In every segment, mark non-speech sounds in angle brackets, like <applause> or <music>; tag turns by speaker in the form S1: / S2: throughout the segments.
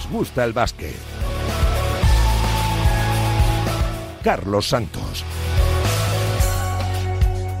S1: nos gusta el básquet. Carlos Santos.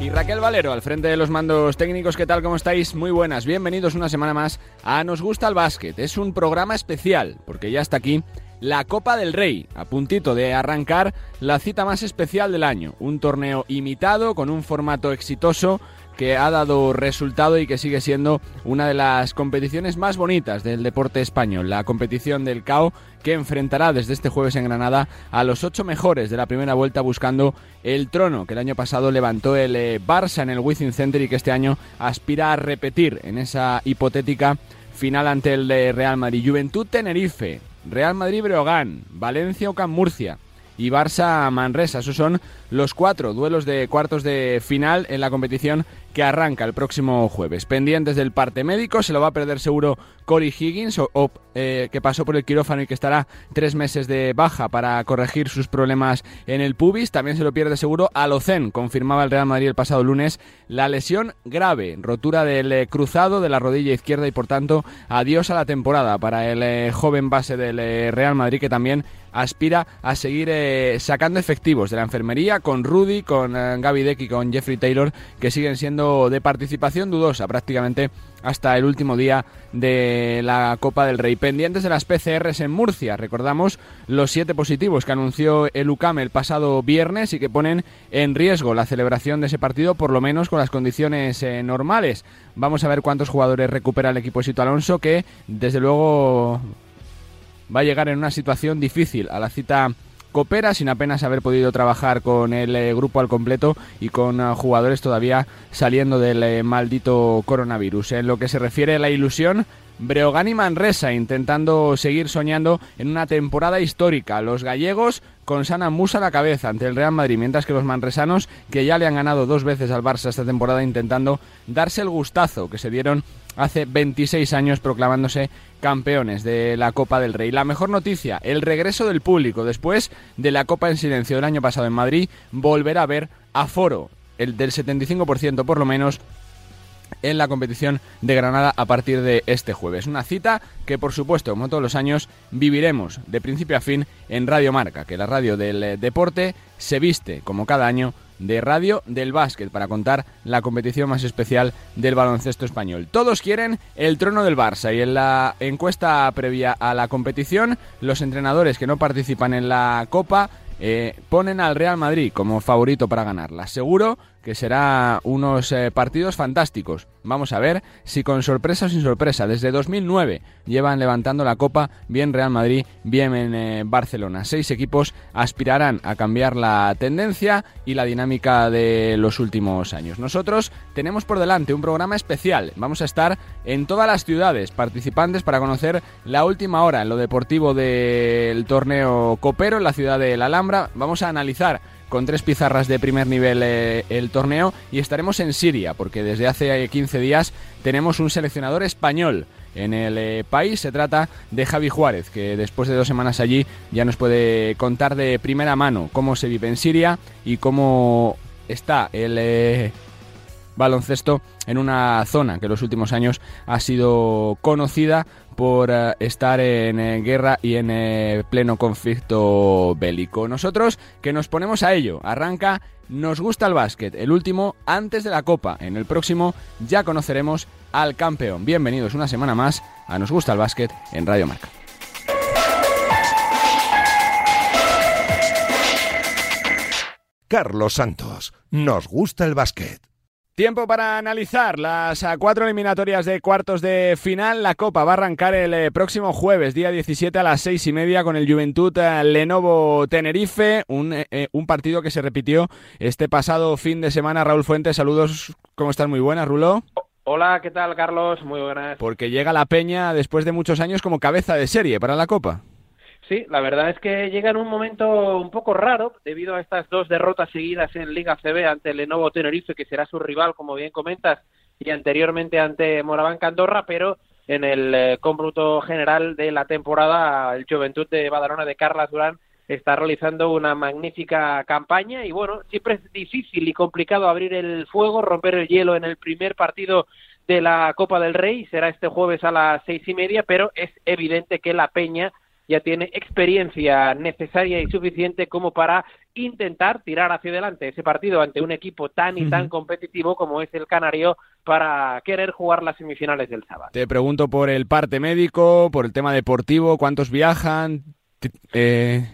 S2: Y Raquel Valero, al frente de los mandos técnicos, ¿qué tal? ¿Cómo estáis? Muy buenas, bienvenidos una semana más a Nos Gusta el Básquet. Es un programa especial, porque ya está aquí la Copa del Rey, a puntito de arrancar la cita más especial del año. Un torneo imitado, con un formato exitoso, que ha dado resultado y que sigue siendo una de las competiciones más bonitas del deporte español, la competición del CAO que enfrentará desde este jueves en Granada a los ocho mejores de la primera vuelta buscando el trono que el año pasado levantó el eh, Barça en el Wizzing Center y que este año aspira a repetir en esa hipotética final ante el de Real Madrid. Juventud Tenerife, Real Madrid Breogán, Valencia Ocam Murcia y Barça Manresa. Esos son los cuatro duelos de cuartos de final en la competición que arranca el próximo jueves. Pendientes del parte médico, se lo va a perder seguro Corey Higgins, eh, que pasó por el quirófano y que estará tres meses de baja para corregir sus problemas en el pubis. También se lo pierde seguro Alocen, confirmaba el Real Madrid el pasado lunes la lesión grave, rotura del eh, cruzado de la rodilla izquierda y por tanto adiós a la temporada para el eh, joven base del Real Madrid que también aspira a seguir sacando efectivos de la enfermería con Rudy, con Gaby Deck y con Jeffrey Taylor que siguen siendo de participación dudosa prácticamente hasta el último día de la Copa del Rey. Pendientes de las PCRs en Murcia, recordamos los siete positivos que anunció el UCAM el pasado viernes y que ponen en riesgo la celebración de ese partido, por lo menos con las condiciones eh, normales. Vamos a ver cuántos jugadores recupera el equipo Sito Alonso, que desde luego va a llegar en una situación difícil a la cita coopera sin apenas haber podido trabajar con el eh, grupo al completo y con eh, jugadores todavía saliendo del eh, maldito coronavirus. En lo que se refiere a la ilusión, Breogán y Manresa intentando seguir soñando en una temporada histórica. Los gallegos con Sana Musa a la cabeza ante el Real Madrid, mientras que los manresanos, que ya le han ganado dos veces al Barça esta temporada, intentando darse el gustazo que se dieron hace 26 años proclamándose campeones de la Copa del Rey. La mejor noticia, el regreso del público después de la Copa en silencio del año pasado en Madrid, volverá a ver aforo, el del 75% por lo menos, en la competición de Granada a partir de este jueves. Una cita que, por supuesto, como todos los años, viviremos de principio a fin en Radio Marca, que la radio del eh, deporte se viste, como cada año, de radio del básquet para contar la competición más especial del baloncesto español. Todos quieren el trono del Barça y en la encuesta previa a la competición los entrenadores que no participan en la Copa eh, ponen al Real Madrid como favorito para ganarla. Seguro que será unos eh, partidos fantásticos. Vamos a ver si con sorpresa o sin sorpresa. Desde 2009 llevan levantando la copa bien Real Madrid, bien en eh, Barcelona. Seis equipos aspirarán a cambiar la tendencia y la dinámica de los últimos años. Nosotros tenemos por delante un programa especial. Vamos a estar en todas las ciudades participantes para conocer la última hora en lo deportivo del torneo copero en la ciudad de La Alhambra. Vamos a analizar con tres pizarras de primer nivel eh, el torneo y estaremos en Siria porque desde hace 15 días tenemos un seleccionador español en el eh, país. Se trata de Javi Juárez, que después de dos semanas allí ya nos puede contar de primera mano cómo se vive en Siria y cómo está el eh, baloncesto en una zona que en los últimos años ha sido conocida por eh, estar en eh, guerra y en eh, pleno conflicto bélico. Nosotros que nos ponemos a ello, arranca Nos gusta el básquet, el último antes de la Copa. En el próximo ya conoceremos al campeón. Bienvenidos una semana más a Nos gusta el básquet en Radio Marca.
S1: Carlos Santos, nos gusta el básquet.
S2: Tiempo para analizar las ah, cuatro eliminatorias de cuartos de final. La Copa va a arrancar el eh, próximo jueves, día 17 a las seis y media, con el Juventud eh, Lenovo Tenerife. Un, eh, un, partido que se repitió este pasado fin de semana. Raúl Fuentes, saludos. ¿Cómo estás? Muy buenas, Rulo.
S3: Hola, ¿qué tal, Carlos? Muy buenas.
S2: Porque llega la Peña después de muchos años como cabeza de serie para la Copa.
S3: Sí, la verdad es que llega en un momento un poco raro debido a estas dos derrotas seguidas en Liga CB ante Lenovo Tenerife, que será su rival, como bien comentas, y anteriormente ante Moraván Andorra, pero en el eh, cómputo general de la temporada, el Juventud de Badalona de Carlas Durán está realizando una magnífica campaña y bueno, siempre es difícil y complicado abrir el fuego, romper el hielo en el primer partido de la Copa del Rey. Será este jueves a las seis y media, pero es evidente que la Peña ya tiene experiencia necesaria y suficiente como para intentar tirar hacia adelante ese partido ante un equipo tan y tan competitivo como es el Canario para querer jugar las semifinales del sábado.
S2: Te pregunto por el parte médico, por el tema deportivo, cuántos viajan. Eh...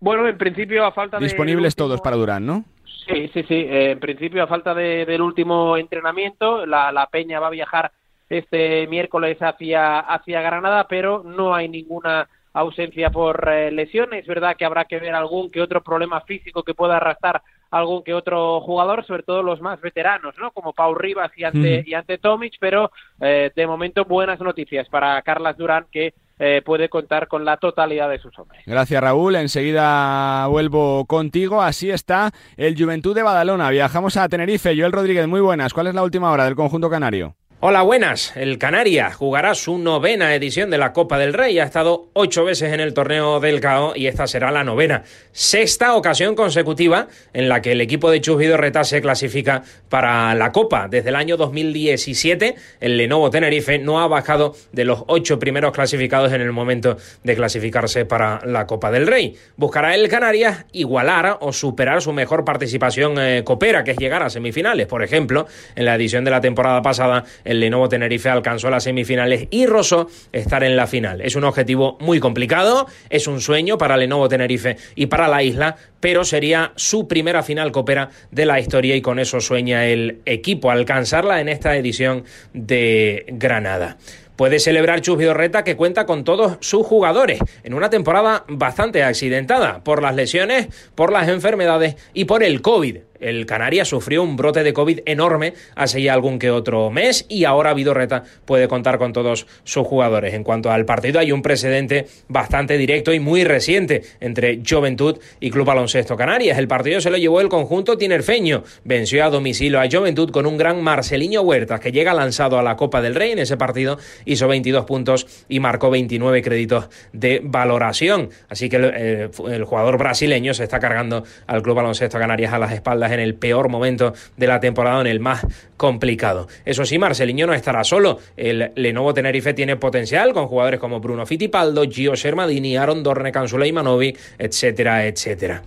S3: Bueno, en principio a falta
S2: de... Disponibles todos para Durán, ¿no?
S3: Sí, sí, sí. Eh, en principio a falta de, del último entrenamiento, la, la Peña va a viajar este miércoles hacia, hacia Granada, pero no hay ninguna ausencia por eh, lesiones. Es verdad que habrá que ver algún que otro problema físico que pueda arrastrar algún que otro jugador, sobre todo los más veteranos, ¿no? Como Pau Rivas y ante, y ante Tomic, pero eh, de momento buenas noticias para Carlas Durán que eh, puede contar con la totalidad de sus hombres.
S2: Gracias Raúl, enseguida vuelvo contigo. Así está el Juventud de Badalona. Viajamos a Tenerife. Joel Rodríguez, muy buenas. ¿Cuál es la última hora del conjunto canario?
S4: Hola, buenas. El Canaria jugará su novena edición de la Copa del Rey. Ha estado ocho veces en el torneo del CAO y esta será la novena. Sexta ocasión consecutiva en la que el equipo de Chus Vidorreta se clasifica para la Copa. Desde el año 2017, el Lenovo Tenerife no ha bajado de los ocho primeros clasificados en el momento de clasificarse para la Copa del Rey. Buscará el Canarias igualar o superar su mejor participación eh, copera, que es llegar a semifinales. Por ejemplo, en la edición de la temporada pasada, el Lenovo Tenerife alcanzó las semifinales y rozó estar en la final. Es un objetivo muy complicado, es un sueño para Lenovo Tenerife y para la isla, pero sería su primera final copera de la historia y con eso sueña el equipo alcanzarla en esta edición de Granada puede celebrar Chus Vidorreta que cuenta con todos sus jugadores en una temporada bastante accidentada por las lesiones, por las enfermedades y por el COVID el Canarias sufrió un brote de COVID enorme hace ya algún que otro mes y ahora Vidorreta puede contar con todos sus jugadores. En cuanto al partido, hay un precedente bastante directo y muy reciente entre Juventud y Club Baloncesto Canarias. El partido se lo llevó el conjunto tinerfeño. Venció a domicilio a Juventud con un gran Marceliño Huertas que llega lanzado a la Copa del Rey en ese partido, hizo 22 puntos y marcó 29 créditos de valoración. Así que el, eh, el jugador brasileño se está cargando al Club Baloncesto Canarias a las espaldas en el peor momento de la temporada, en el más complicado. Eso sí, Marceliño no estará solo. El Lenovo Tenerife tiene potencial con jugadores como Bruno Fittipaldo, Gio Shermadini, Aaron Dorne, Cansula Manovi, etcétera, etcétera.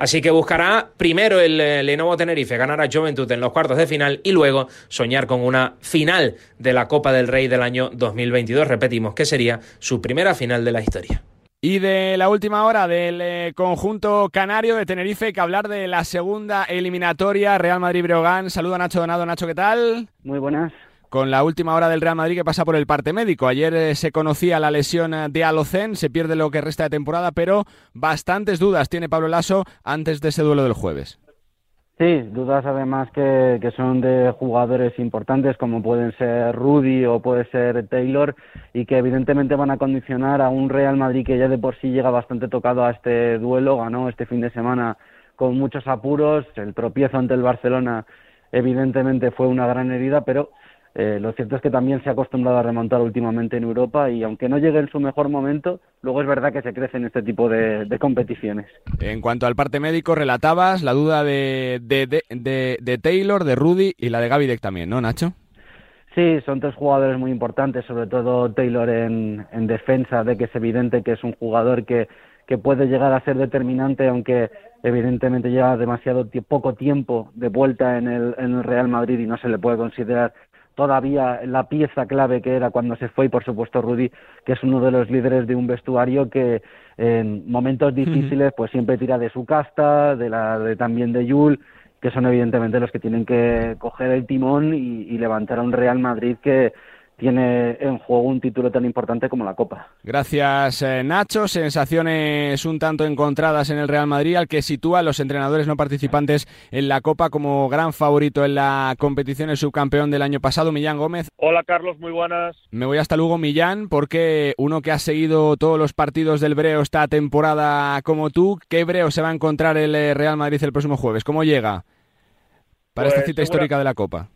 S4: Así que buscará primero el eh, Lenovo Tenerife ganar a Juventud en los cuartos de final y luego soñar con una final de la Copa del Rey del año 2022. Repetimos que sería su primera final de la historia.
S2: Y de la última hora del eh, conjunto canario de Tenerife, que hablar de la segunda eliminatoria Real Madrid-Breogán. Saludo a Nacho Donado. Nacho, ¿qué tal?
S5: Muy buenas.
S2: Con la última hora del Real Madrid que pasa por el parte médico. Ayer eh, se conocía la lesión eh, de Alocen, se pierde lo que resta de temporada, pero bastantes dudas tiene Pablo Lasso antes de ese duelo del jueves.
S5: Sí, dudas además que, que, son de jugadores importantes como pueden ser Rudy o puede ser Taylor y que evidentemente van a condicionar a un Real Madrid que ya de por sí llega bastante tocado a este duelo, ganó este fin de semana con muchos apuros, el tropiezo ante el Barcelona evidentemente fue una gran herida, pero eh, lo cierto es que también se ha acostumbrado a remontar últimamente en Europa y aunque no llegue en su mejor momento, luego es verdad que se crece en este tipo de, competiciones.
S2: En cuanto al parte médico, relatabas la duda de, de, Taylor, de Rudy y la de Gavidec también, ¿no, Nacho?
S5: Sí, son tres jugadores muy importantes, sobre todo Taylor en, en defensa, de que es evidente que es un jugador que, que puede llegar a ser determinante, aunque evidentemente lleva demasiado poco tiempo de vuelta en el, en el Real Madrid y no se le puede considerar todavía la pieza clave que era cuando se fue y por supuesto Rudy que es uno de los líderes de un vestuario que en momentos difíciles pues siempre tira de su casta de la de también de Yul que son evidentemente los que tienen que coger el timón y, y levantar a un Real Madrid que tiene en juego un título tan importante como la Copa.
S2: Gracias, eh, Nacho. Sensaciones un tanto encontradas en el Real Madrid, al que sitúa a los entrenadores no participantes en la Copa como gran favorito en la competición, el subcampeón del año pasado, Millán Gómez.
S6: Hola, Carlos, muy buenas.
S2: Me voy hasta luego, Millán, porque uno que ha seguido todos los partidos del Breo esta temporada como tú, ¿qué Breo se va a encontrar el eh, Real Madrid el próximo jueves? ¿Cómo llega para esta pues cita histórica de la Copa?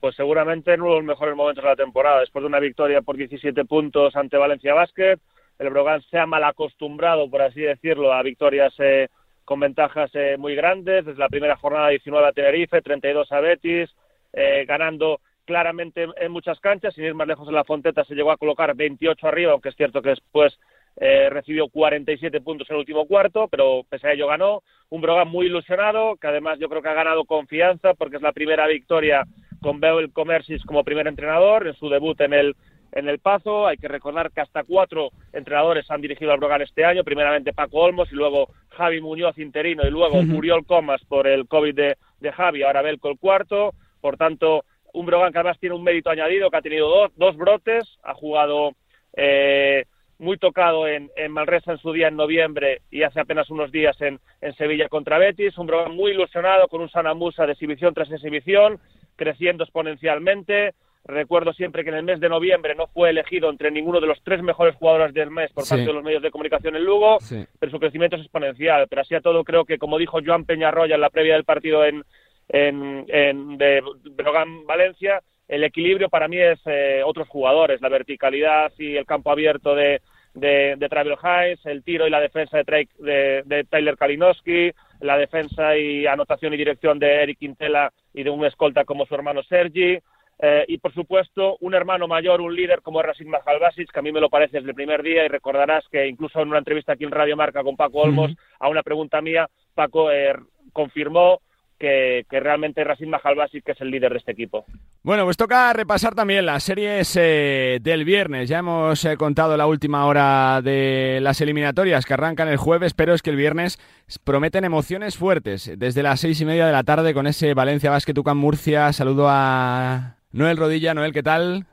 S6: Pues seguramente en uno de los mejores momentos de la temporada. Después de una victoria por 17 puntos ante Valencia Basket, el Brogan se ha mal acostumbrado, por así decirlo, a victorias eh, con ventajas eh, muy grandes. Desde la primera jornada 19 a Tenerife, 32 a Betis, eh, ganando claramente en muchas canchas, sin ir más lejos en la Fonteta se llegó a colocar 28 arriba, aunque es cierto que después eh, recibió 47 puntos en el último cuarto, pero pese a ello ganó. Un Brogan muy ilusionado, que además yo creo que ha ganado confianza porque es la primera victoria con Bel Comersis como primer entrenador en su debut en el en el Pazo. Hay que recordar que hasta cuatro entrenadores han dirigido al Brogan este año, primeramente Paco Olmos y luego Javi Muñoz interino y luego Muriol Comas por el COVID de, de Javi, ahora Belco el cuarto. Por tanto, un Brogan que además tiene un mérito añadido, que ha tenido dos, dos brotes, ha jugado eh, muy tocado en, en, Malresa en su día en noviembre y hace apenas unos días en, en Sevilla contra Betis, un Brogan muy ilusionado con un Sanamusa de exhibición tras exhibición, creciendo exponencialmente, Recuerdo siempre que en el mes de noviembre no fue elegido entre ninguno de los tres mejores jugadores del mes por parte de los medios de comunicación en Lugo, pero su crecimiento es exponencial. Pero así a todo creo que, como dijo Joan Peñarroya en la previa del partido en, en, en de Brogan Valencia, el equilibrio para mí es eh, otros jugadores, la verticalidad y el campo abierto de, de, de Travel Hayes, el tiro y la defensa de, de, de Tyler Kalinowski, la defensa y anotación y dirección de Eric Quintela y de un escolta como su hermano Sergi, eh, y por supuesto, un hermano mayor, un líder como Rasim Mahalbasic, que a mí me lo parece desde el primer día, y recordarás que incluso en una entrevista aquí en Radio Marca con Paco Olmos, a una pregunta mía, Paco eh, confirmó que, que, realmente Rasim Mahalbasic es el líder de este equipo.
S2: Bueno, pues toca repasar también las series eh, del viernes. Ya hemos eh, contado la última hora de las eliminatorias que arrancan el jueves, pero es que el viernes prometen emociones fuertes. Desde las seis y media de la tarde con ese Valencia Basket Ucam Murcia. Saludo a Noel Rodilla. Noel, ¿qué tal?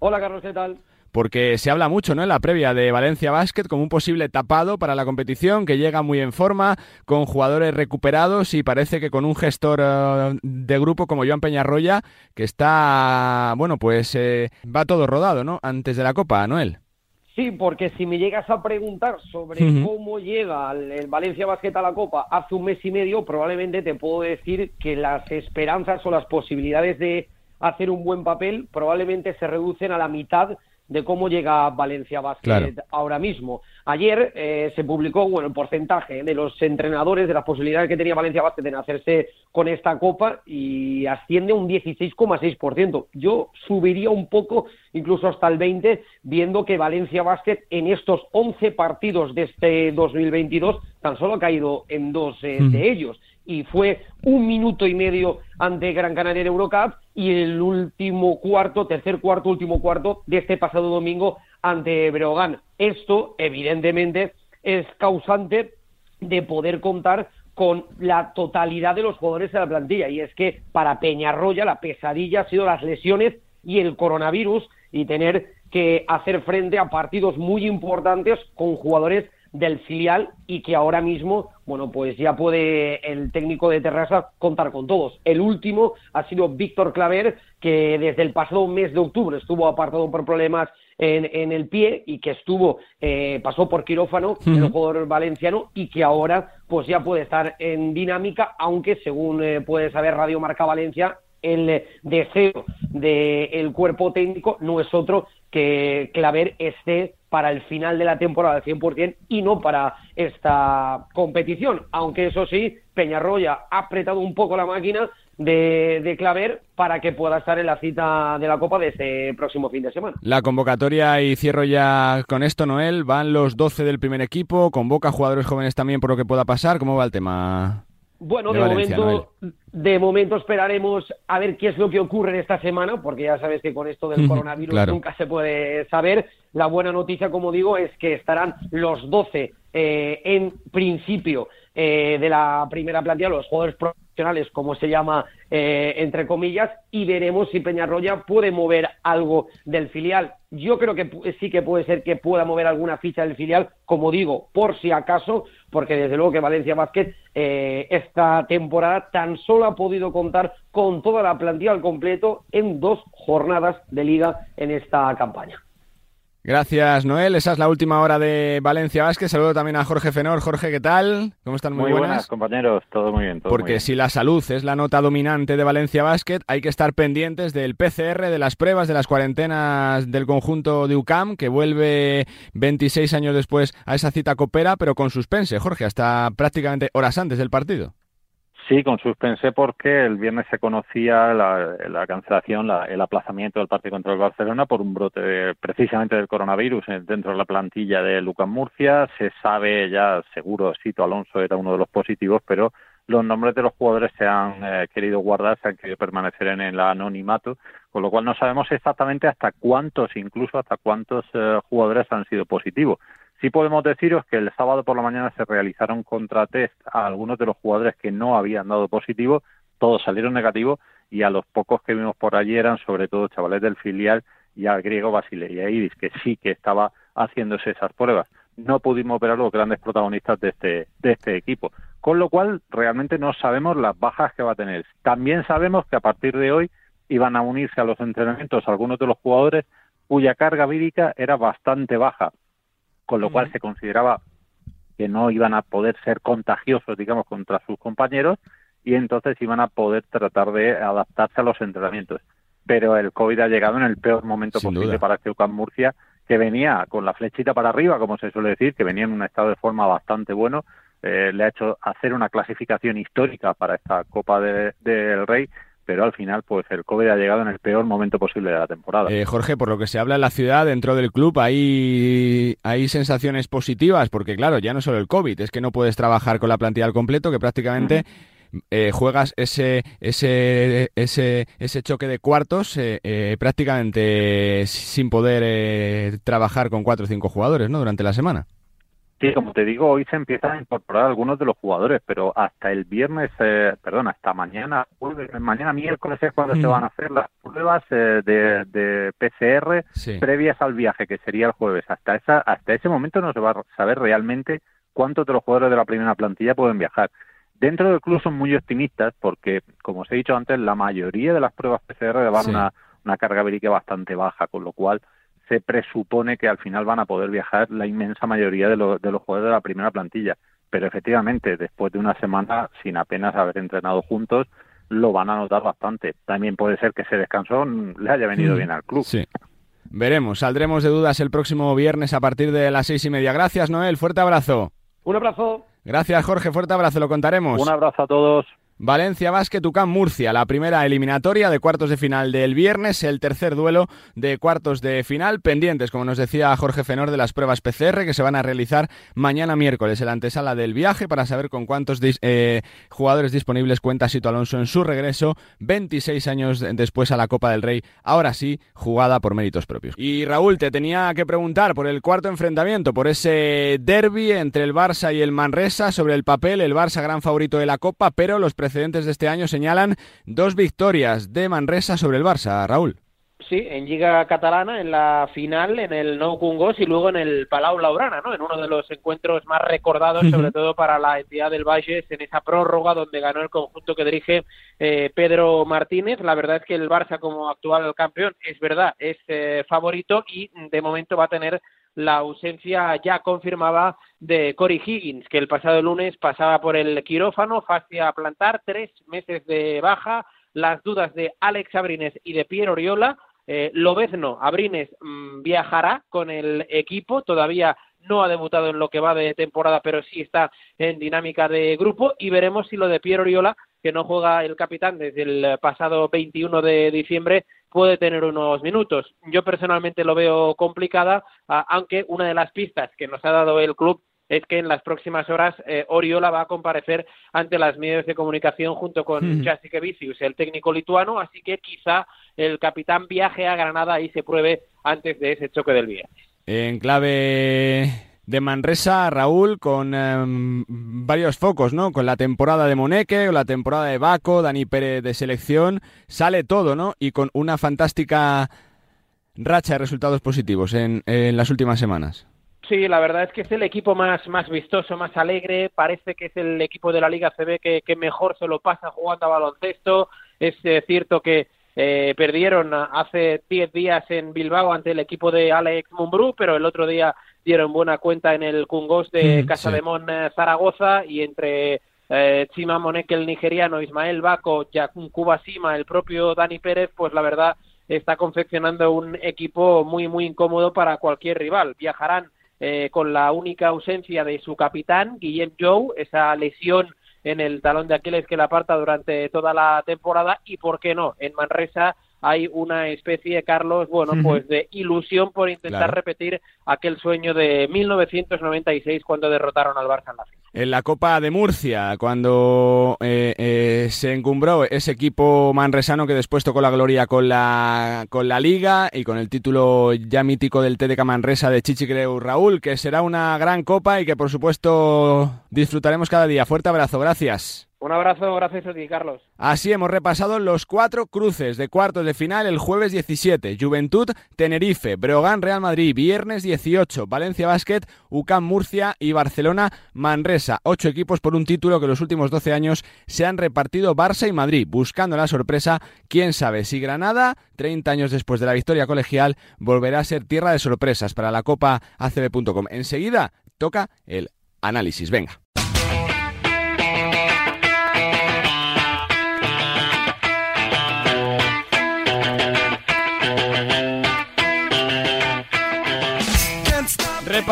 S7: Hola, Carlos, ¿qué tal?
S2: Porque se habla mucho ¿no? en la previa de Valencia Basket como un posible tapado para la competición, que llega muy en forma, con jugadores recuperados y parece que con un gestor uh, de grupo como Joan Peñarroya, que está, bueno, pues eh, va todo rodado, ¿no? Antes de la Copa, Noel.
S7: Sí, porque si me llegas a preguntar sobre uh -huh. cómo llega el, el, Valencia Basket a la Copa hace un mes y medio, probablemente te puedo decir que las esperanzas o las posibilidades de hacer un buen papel probablemente se reducen a la mitad de cómo llega Valencia Basket claro. ahora mismo. Ayer eh, se publicó bueno, el porcentaje de los entrenadores, de las posibilidades que tenía Valencia Basket en hacerse con esta copa y asciende un 16,6%. Yo subiría un poco, incluso hasta el 20%, viendo que Valencia Basket en estos 11 partidos de este 2022 tan solo ha caído en dos eh, mm. de ellos y fue un minuto y medio ante Gran Canaria en Eurocup y el último cuarto, tercer cuarto, último cuarto de este pasado domingo ante Breogán. Esto, evidentemente, es causante de poder contar con la totalidad de los jugadores de la plantilla y es que para Peñarroya la pesadilla ha sido las lesiones y el coronavirus y tener que hacer frente a partidos muy importantes con jugadores del filial y que ahora mismo, bueno, pues ya puede el técnico de Terrassa contar con todos. El último ha sido Víctor Claver, que desde el pasado mes de octubre estuvo apartado por problemas en, en el pie y que estuvo, eh, pasó por quirófano, uh -huh. el jugador valenciano, y que ahora pues ya puede estar en dinámica, aunque según eh, puede saber Radio Marca Valencia, el deseo del cuerpo técnico no es otro que Claver esté para el final de la temporada al 100% y no para esta competición. Aunque eso sí, Peñarroya ha apretado un poco la máquina de, de, Claver para que pueda estar en la cita de la Copa de este próximo fin de semana.
S2: La convocatoria, y cierro ya con esto, Noel, van los 12 del primer equipo, convoca jugadores jóvenes también por lo que pueda pasar. ¿Cómo va el tema?
S7: Bueno, de, de Valencia, momento, Noel. de momento esperaremos a ver qué es lo que ocurre en esta semana, porque ya sabes que con esto del coronavirus claro. nunca se puede saber. La buena noticia, como digo, es que estarán los 12 eh, en principio eh, de la primera plantilla, los jugadores profesionales, como se llama eh, entre comillas, y veremos si Peñarroya puede mover algo del filial. Yo creo que sí que puede ser que pueda mover alguna ficha del filial, como digo, por si acaso, porque desde luego que Valencia Basket eh, esta temporada tan solo ha podido contar con toda la plantilla al completo en dos jornadas de liga en esta campaña.
S2: Gracias, Noel. Esa es la última hora de Valencia Vázquez. Saludo también a Jorge Fenor. Jorge, ¿qué tal? ¿Cómo están?
S8: Muy, muy buenas. buenas. compañeros. Todo muy bien. Todo
S2: Porque
S8: muy bien.
S2: si la salud es la nota dominante de Valencia Basket, hay que estar pendientes del PCR, de las pruebas, de las cuarentenas del conjunto de UCAM, que vuelve 26 años después a esa cita copera, pero con suspense, Jorge, hasta prácticamente horas antes del partido.
S8: Sí, con suspense porque el viernes se conocía la, cancelación, el aplazamiento del partido contra el Barcelona por un brote precisamente del coronavirus dentro de la plantilla de Lucas Murcia. Se sabe ya, seguro, Sito Alonso era uno de los positivos, pero los nombres de los jugadores se han eh, querido guardar, se han querido permanecer en el anonimato, con lo cual no sabemos exactamente hasta cuántos, incluso hasta cuántos eh, jugadores han sido positivos. Sí podemos deciros que el sábado por la mañana se realizaron contratest a algunos de los jugadores que no habían dado positivo, todos salieron negativos y a los pocos que vimos por allí eran sobre todo chavales del filial y al griego Basileia Iris, que sí que estaba haciéndose esas pruebas. No pudimos ver a los grandes protagonistas de este, de este equipo, con lo cual realmente no sabemos las bajas que va a tener. También sabemos que a partir de hoy iban a unirse a los entrenamientos algunos de los jugadores cuya carga vírica era bastante baja con lo cual se consideraba que no iban a poder ser contagiosos, digamos, contra sus compañeros y entonces iban a poder tratar de adaptarse a los entrenamientos. Pero el COVID ha llegado en el peor momento posible para este UCAM Murcia, que venía con la flechita para arriba, como se suele decir, que venía en un estado de forma bastante bueno, eh, le ha hecho hacer una clasificación histórica para esta Copa del Rey pero al final pues el COVID ha llegado en el peor momento posible de la temporada.
S2: Eh, Jorge, por lo que se habla en la ciudad, dentro del club, hay, hay sensaciones positivas, porque claro, ya no solo el COVID, es que no puedes trabajar con la plantilla al completo, que prácticamente... Eh, juegas ese, ese, ese, ese choque de cuartos eh, prácticamente sin poder trabajar con cuatro o cinco jugadores ¿no? durante la semana.
S8: Sí, como te digo, hoy se empiezan a incorporar algunos de los jugadores, pero hasta el viernes, eh, perdón, hasta mañana, mañana miércoles es cuando se van a hacer las pruebas eh, de, PCR previas al viaje, que sería el jueves. Hasta esa, hasta ese momento no se va a saber realmente cuántos de los jugadores de la primera plantilla pueden viajar. Dentro del club son muy optimistas porque, como os he dicho antes, la mayoría de las pruebas PCR van a una, una carga bastante baja, con lo cual se presupone que al final van a poder viajar la inmensa mayoría de, los jugadores de la primera plantilla. Pero efectivamente, después de una semana sin apenas haber entrenado juntos, lo van a notar bastante. También puede ser que ese descanso le haya venido mm. bien al club.
S2: Sí. Veremos, saldremos de dudas el próximo viernes a partir de las seis y media. Gracias, Noel. Fuerte abrazo.
S7: Un abrazo.
S2: Gracias, Jorge. Fuerte abrazo. Lo contaremos.
S8: Un abrazo a todos.
S2: Valencia Basket UCAM Murcia, la primera eliminatoria de cuartos de final del viernes, el tercer duelo de cuartos de final, pendientes, como nos decía Jorge Fenor, de las pruebas PCR que se van a realizar mañana miércoles, en la antesala del viaje, para saber con cuántos eh, jugadores disponibles cuenta Sito Alonso en su regreso, 26 años después a la Copa del Rey, ahora sí, jugada por méritos propios. Y Raúl, te tenía que preguntar por el cuarto enfrentamiento, por ese derby entre el Barça y el Manresa, sobre el papel, el Barça gran favorito de la Copa, pero los precedentes de este año señalan dos victorias de Manresa sobre el Barça. Raúl.
S3: Sí, en Liga Catalana, en la final, en el Nou Cungos y luego en el Palau Laurana, ¿no? En uno de los encuentros más recordados, sobre todo para la entidad del Valles, en esa prórroga donde ganó el conjunto que dirige eh, Pedro Martínez. La verdad es que el Barça, como actual campeón, es verdad, es eh, favorito y de momento va a tener la ausencia ya confirmada de Cory Higgins, que el pasado lunes pasaba por el quirófano, fascia a plantar, tres meses de baja, las dudas de Alex Abrines y de Pierre Oriola. Eh, Lobezno, Abrines mm, viajará con el equipo, todavía no ha debutado en lo que va de temporada, pero sí está en dinámica de grupo y veremos si lo de Pierre Oriola, que no juega el capitán desde el pasado 21 de diciembre, puede tener unos minutos. Yo personalmente lo veo complicada, aunque una de las pistas que nos ha dado el club es que en las próximas horas eh, Oriola va a comparecer ante las medios de comunicación junto con mm. Jacek el técnico lituano, así que quizá el capitán viaje a Granada y se pruebe antes de ese choque del viernes.
S2: En clave de Manresa, Raúl, con em, varios focos, ¿no? Con la temporada de Moneque, con la temporada de Baco, Dani Pérez de selección, sale todo, ¿no? Y con una fantástica racha de resultados positivos en, las últimas semanas.
S3: Sí, la verdad es que es el equipo más, más vistoso, más alegre. Parece que es el equipo de la Liga CB que, que mejor se lo pasa jugando a baloncesto. Es eh, cierto que eh, perdieron hace 10 días en Bilbao ante el equipo de Alex Mumbrú, pero el otro día dieron buena cuenta en el Cungos de Casa de Mon eh, Zaragoza y entre eh, Chima Monek, el nigeriano, Ismael Baco, Yakun Kubasima, el propio Dani Pérez, pues la verdad está confeccionando un equipo muy, muy incómodo para cualquier rival. Viajarán con la única ausencia de su capitán, Guillem Joe, esa lesión en el talón de Aquiles que le aparta durante toda la temporada y, ¿por qué no? En Manresa hay una especie, Carlos, bueno, pues de ilusión por intentar repetir aquel sueño de 1996 cuando derrotaron al Barça en la final.
S2: En la Copa de Murcia, cuando eh, eh, se encumbró ese equipo manresano que después tocó la gloria con la, con la Liga y con el título ya mítico del TDK Manresa de Chichicreu Raúl, que será una gran copa y que por supuesto disfrutaremos cada día. Fuerte abrazo, gracias.
S3: Un abrazo, gracias a ti, Carlos.
S2: Así hemos repasado los cuatro cruces de cuartos de final el jueves 17. Juventud, Tenerife, Breogán, Real Madrid, viernes 18. Valencia Basket, UCAM Murcia y Barcelona Manresa. Ocho equipos por un título que los últimos 12 años se han repartido Barça y Madrid. Buscando la sorpresa, quién sabe si Granada, 30 años después de la victoria colegial, volverá a ser tierra de sorpresas para la Copa ACB.com. Enseguida toca el análisis. Venga.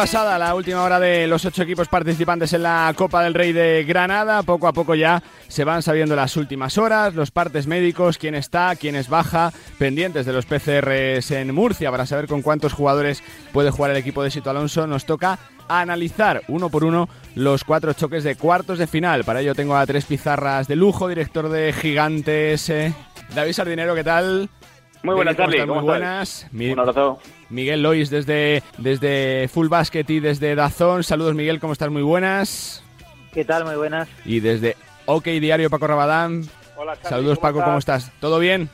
S2: Repasada la última hora de los ocho equipos participantes en la Copa del Rey de Granada. Poco a poco ya se van sabiendo las últimas horas, los partes médicos, quién está, quién es baja, pendientes de los PCRs en Murcia para saber con cuántos jugadores puede jugar el equipo de Sito Alonso. Nos toca analizar uno por uno los cuatro choques de cuartos de final. Para ello tengo a tres pizarras de lujo, director de Gigantes. Eh, David Sardinero, ¿qué tal?
S9: Muy buenas, tardes.
S2: Muy buenas.
S9: Un abrazo.
S2: Miguel Lois desde, desde Full Basket y desde Dazón. Saludos, Miguel, ¿cómo estás? Muy buenas.
S10: ¿Qué tal? Muy buenas.
S2: Y desde OK Diario, Paco Rabadán.
S11: Hola,
S2: Saludos, Paco, ¿cómo estás? ¿Todo bien?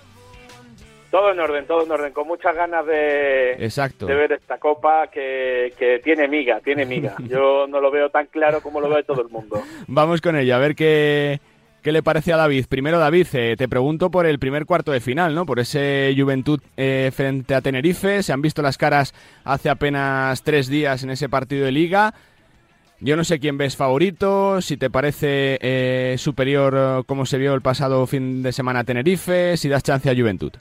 S11: Todo en orden, todo en orden, con muchas ganas de,
S2: Exacto.
S11: de ver esta copa que, que tiene miga, tiene miga. <laughs> Yo no lo veo tan claro como lo ve todo el mundo.
S2: Vamos con ello, a ver qué, ¿Qué le parece a David? Primero, David, eh, te pregunto por el primer cuarto de final, ¿no? Por ese Juventud eh, frente a Tenerife. Se han visto las caras hace apenas tres días en ese partido de liga. Yo no sé quién ves favorito, si te parece eh, superior como se vio el pasado fin de semana a Tenerife, si das chance a Juventud.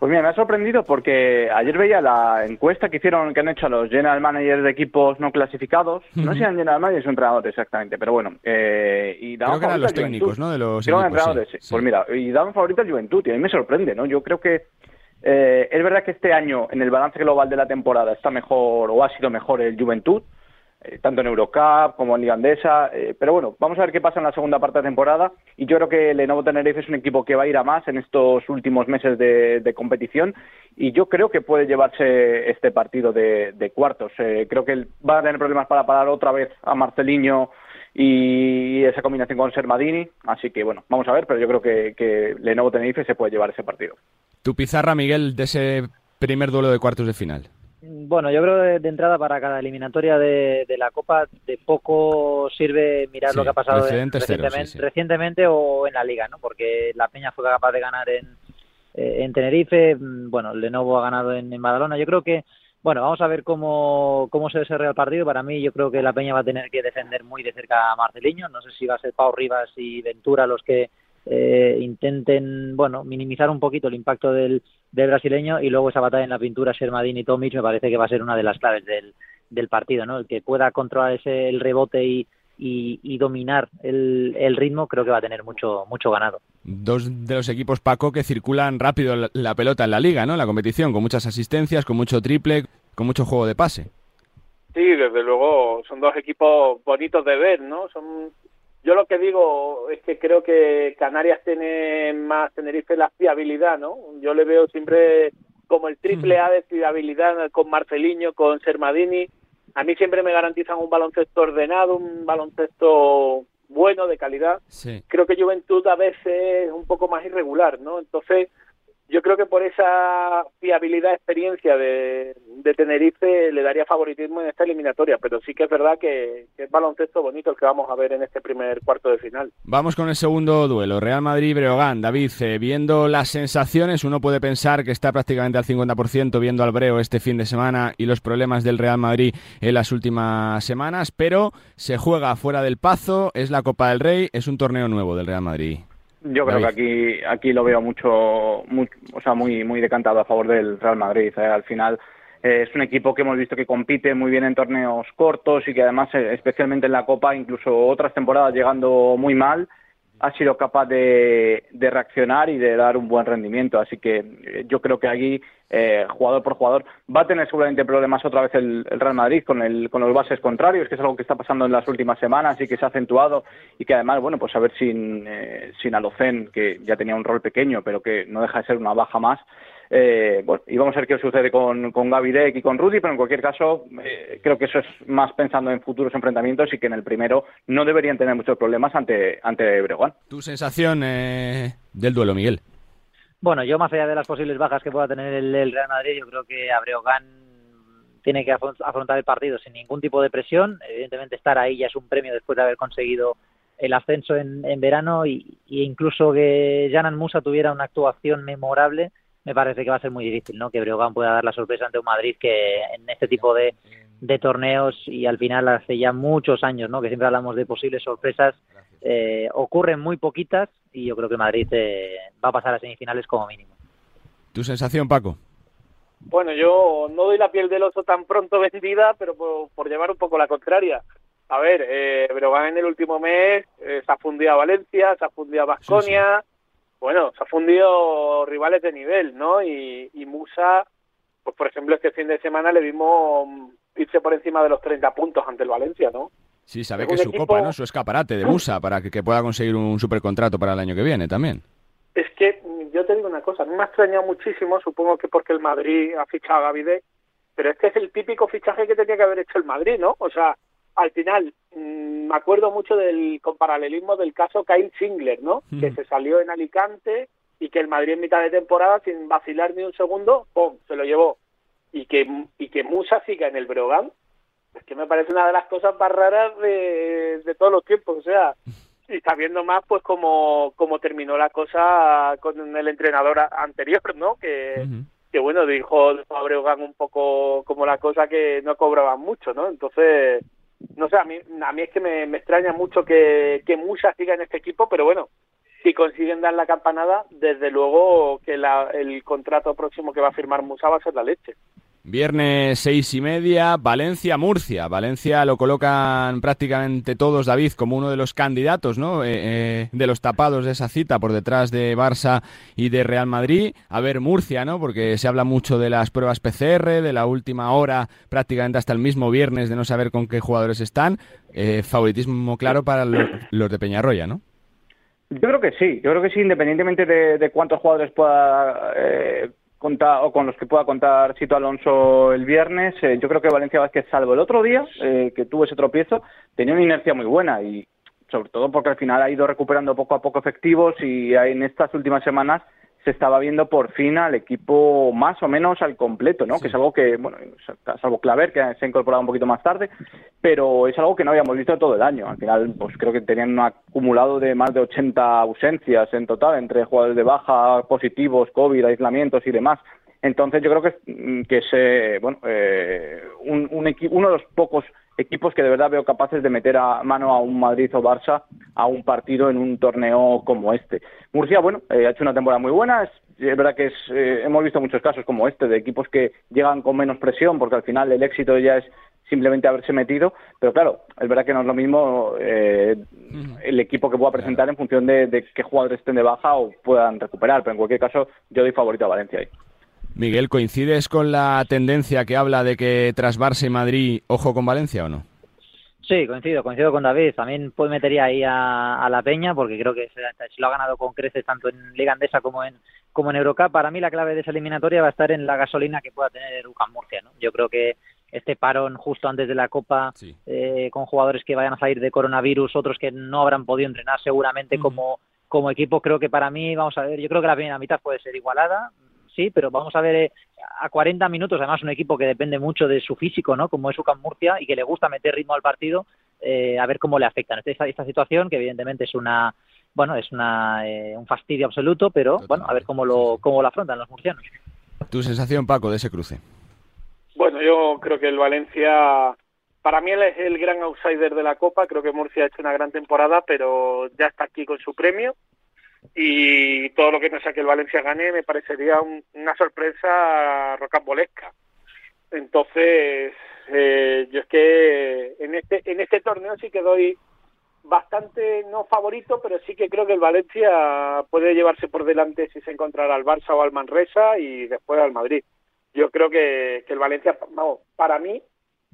S9: Pues mira, me ha sorprendido porque ayer veía la encuesta que hicieron, que han hecho a los general managers de equipos no clasificados. No sé si eran general managers o entrenadores exactamente, pero bueno. Eh, y
S2: Creo que eran los técnicos, ¿no? De los
S9: Creo
S2: equipos,
S9: entrenadores,
S2: sí.
S9: Pues mira, y daban favorito al Juventud y a mí me sorprende, ¿no? Yo creo que eh, es verdad que este año en el balance global de la temporada está mejor o ha sido mejor el Juventud, eh, tanto en Eurocup como en Liga Andesa, eh, pero bueno, vamos a ver qué pasa en la segunda parte de temporada y yo creo que Lenovo Tenerife es un equipo que va a ir a más en estos últimos meses de, competición y yo creo que puede llevarse este partido de, cuartos. Eh, creo que va a tener problemas para parar otra vez a Marceliño y esa combinación con Sermadini, así que bueno, vamos a ver, pero yo creo que, que Lenovo Tenerife se puede llevar ese partido.
S2: Tu pizarra, Miguel, de ese primer duelo de cuartos de final.
S10: Bueno, yo creo de, de entrada para cada eliminatoria de, de, la Copa de poco sirve mirar
S2: Sí,
S10: lo que ha pasado en-
S2: precedentes cero,
S10: recientemente,
S2: sí, sí.
S10: recientemente o en la Liga, ¿no? Porque la Peña fue capaz de ganar en, eh, en Tenerife, mm, bueno, Lenovo ha ganado en, en Badalona. Yo creo que, bueno, vamos a ver cómo, cómo se desarrolla el partido. Para mí, yo creo que la Peña va a tener que defender muy de cerca a Marceliño. No sé si va a ser Pau Rivas y Ventura los que eh, intenten, bueno, minimizar un poquito el impacto del, del brasileño y luego esa batalla en la pintura Shermadini y Tomic me parece que va a ser una de las claves del, del partido, ¿no? El que pueda controlar ese el rebote y, y, y dominar el, el ritmo creo que va a tener mucho mucho ganado.
S2: Dos de los equipos, Paco, que circulan rápido la, la pelota en la liga, ¿no? En la competición, con muchas asistencias, con mucho triple, con mucho juego de pase.
S11: Sí, desde luego, son dos equipos bonitos de ver, ¿no? Son yo lo que digo es que creo que Canarias tiene más Tenerife la fiabilidad, ¿no? Yo le veo siempre como el triple A de fiabilidad con Marceliño, con Sermadini. A mí siempre me garantizan un baloncesto ordenado, un baloncesto bueno, de calidad.
S2: Sí.
S11: Creo que Juventud a veces es un poco más irregular, ¿no? Entonces, yo creo que por esa fiabilidad, experiencia de, Tenerife le daría favoritismo en esta eliminatoria, pero sí que es verdad que, que es baloncesto bonito el que vamos a ver en este primer cuarto de final.
S2: Vamos con el segundo duelo, Real Madrid-Breogán. David, eh, viendo las sensaciones, uno puede pensar que está prácticamente al 50% viendo al Breo este fin de semana y los problemas del Real Madrid en las últimas semanas, pero se juega fuera del Pazo, es la Copa del Rey, es un torneo nuevo del Real Madrid.
S9: Yo creo
S2: David.
S9: que aquí, aquí lo veo mucho, muy, o sea, muy, muy decantado a favor del Real Madrid. ¿eh? Al final, Eh, es un equipo que hemos visto que compite muy bien en torneos cortos y que además, eh, especialmente en la Copa, incluso otras temporadas llegando muy mal, ha sido capaz de, reaccionar y de dar un buen rendimiento. Así que eh, yo creo que aquí, eh, jugador por jugador, va a tener seguramente problemas otra vez el, Real Madrid con, el, con los bases contrarios, que es algo que está pasando en las últimas semanas y que se ha acentuado y que además, bueno, pues a ver sin, eh, sin Alocen, que ya tenía un rol pequeño, pero que no deja de ser una baja más, eh, bueno, y vamos a ver qué sucede con, con Gaby Deck y con Rudy, pero en cualquier caso eh, creo que eso es más pensando en futuros enfrentamientos y que en el primero no deberían tener muchos problemas ante, ante Breogán.
S2: ¿Tu sensación eh, del duelo, Miguel?
S10: Bueno, yo más allá de las posibles bajas que pueda tener el, Real Madrid, yo creo que a Breogán tiene que afrontar el partido sin ningún tipo de presión. Evidentemente estar ahí ya es un premio después de haber conseguido el ascenso en, verano y, incluso que Janan Musa tuviera una actuación memorable me parece que va a ser muy difícil, ¿no? Que Breogán pueda dar la sorpresa ante un Madrid que en este tipo de, torneos y al final hace ya muchos años, ¿no? Que siempre hablamos de posibles sorpresas, eh, ocurren muy poquitas y yo creo que Madrid eh, va a pasar a semifinales como mínimo.
S2: ¿Tu sensación, Paco?
S11: Bueno, yo no doy la piel del oso tan pronto <laughs> vendida, pero por, llevar un poco la contraria. A ver, eh, Breogán en el último mes eh, se ha fundido a Valencia, se ha fundido a Basconia, bueno, se ha fundido rivales de nivel, ¿no? Y, Musa, pues por ejemplo, este fin de semana le vimos irse por encima de los 30 puntos ante el Valencia, ¿no?
S2: Sí, sabe que es su copa, ¿no? Su escaparate de Musa para que, pueda conseguir un supercontrato para el año que viene también.
S11: Es que yo te digo una cosa, me ha extrañado muchísimo, supongo que porque el Madrid ha fichado a Gavide, pero este es el típico fichaje que tenía que haber hecho el Madrid, ¿no? O sea, al final, mm, me acuerdo mucho del con paralelismo del caso Kyle Schindler, ¿no? Que se salió en Alicante y que el Madrid en mitad de temporada, sin vacilar ni un segundo, ¡pum! se lo llevó. Y que, y que Musa siga en el Brogan, es que me parece una de las cosas más raras de, de todos los tiempos. O sea, y está viendo más pues como, como terminó la cosa con el entrenador anterior, ¿no? Que, que bueno, dijo a Breogán un poco como la cosa que no cobraban mucho, ¿no? Entonces, no sé, a mí, a mí es que me, extraña mucho que, que Musa siga en este equipo, pero bueno, si consiguen dar la campanada, desde luego que el contrato próximo que va a firmar Musa va a ser la leche.
S2: Viernes seis y media, Valencia-Murcia. Valencia lo colocan prácticamente todos, David, como uno de los candidatos, ¿no? Eh, eh, de los tapados de esa cita, por detrás de Barça y de Real Madrid. A ver, Murcia, ¿no? Porque se habla mucho de las pruebas PCR, de la última hora, prácticamente hasta el mismo viernes, de no saber con qué jugadores están. Eh, favoritismo claro para los, de Peñarroya, ¿no?
S9: Yo creo que sí, yo creo que sí, independientemente de, cuántos jugadores pueda o con los que pueda contar Sito Alonso el viernes. Eh, yo creo que Valencia Vázquez, salvo el otro día, eh, que tuvo ese tropiezo, tenía una inercia muy buena y sobre todo porque al final ha ido recuperando poco a poco efectivos y en estas últimas semanas se estaba viendo por fin al equipo más o menos al completo, ¿no? Que es algo que, bueno, salvo Claver, que se ha incorporado un poquito más tarde, pero es algo que no habíamos visto todo el año. Al final, pues creo que tenían un acumulado de más de 80 ausencias en total, entre jugadores de baja, positivos, COVID, aislamientos y demás. Entonces yo creo que, que es bueno, eh, un, un uno de los pocos equipos que de verdad veo capaces de meter a mano a un Madrid o Barça a un partido en un torneo como este. Murcia, bueno, eh, ha hecho una temporada muy buena. Es, verdad que es, eh, hemos visto muchos casos como este de equipos que llegan con menos presión porque al final el éxito ya es simplemente haberse metido, pero claro, es verdad que no es lo mismo eh, el equipo que pueda presentar en función de, de qué jugadores estén de baja o puedan recuperar, pero en cualquier caso yo doy favorito a Valencia ahí.
S2: Miguel, ¿coincides con la tendencia que habla de que tras Barça y Madrid, ojo con Valencia o no?
S10: Sí, coincido, coincido con David. También pues metería ahí a, la Peña porque creo que se, lo ha ganado con creces tanto en Liga Andesa como en como en Eurocup. Para mí la clave de esa eliminatoria va a estar en la gasolina que pueda tener UCAM Murcia. ¿no? Yo creo que este parón justo antes de la Copa eh, con jugadores que vayan a salir de coronavirus, otros que no habrán podido entrenar seguramente como como equipo, creo que para mí, vamos a ver, yo creo que la primera mitad puede ser igualada sí, pero vamos a ver eh, a 40 minutos, además un equipo que depende mucho de su físico, ¿no? Como es UCAM Murcia y que le gusta meter ritmo al partido, eh, a ver cómo le afecta esta, esta situación, que evidentemente es una bueno, es una, eh, un fastidio absoluto, pero bueno, a ver cómo lo, cómo lo afrontan los murcianos.
S2: ¿Tu sensación, Paco, de ese cruce?
S11: Bueno, yo creo que el Valencia, para mí él es el gran outsider de la Copa, creo que Murcia ha hecho una gran temporada, pero ya está aquí con su premio y todo lo que no sea que el Valencia gane me parecería una sorpresa rocambolesca. Entonces, eh, yo es que en este, en este torneo sí que doy bastante, no favorito, pero sí que creo que el Valencia puede llevarse por delante si se encontrará al Barça o al Manresa y después al Madrid. Yo creo que, que el Valencia, vamos, para mí,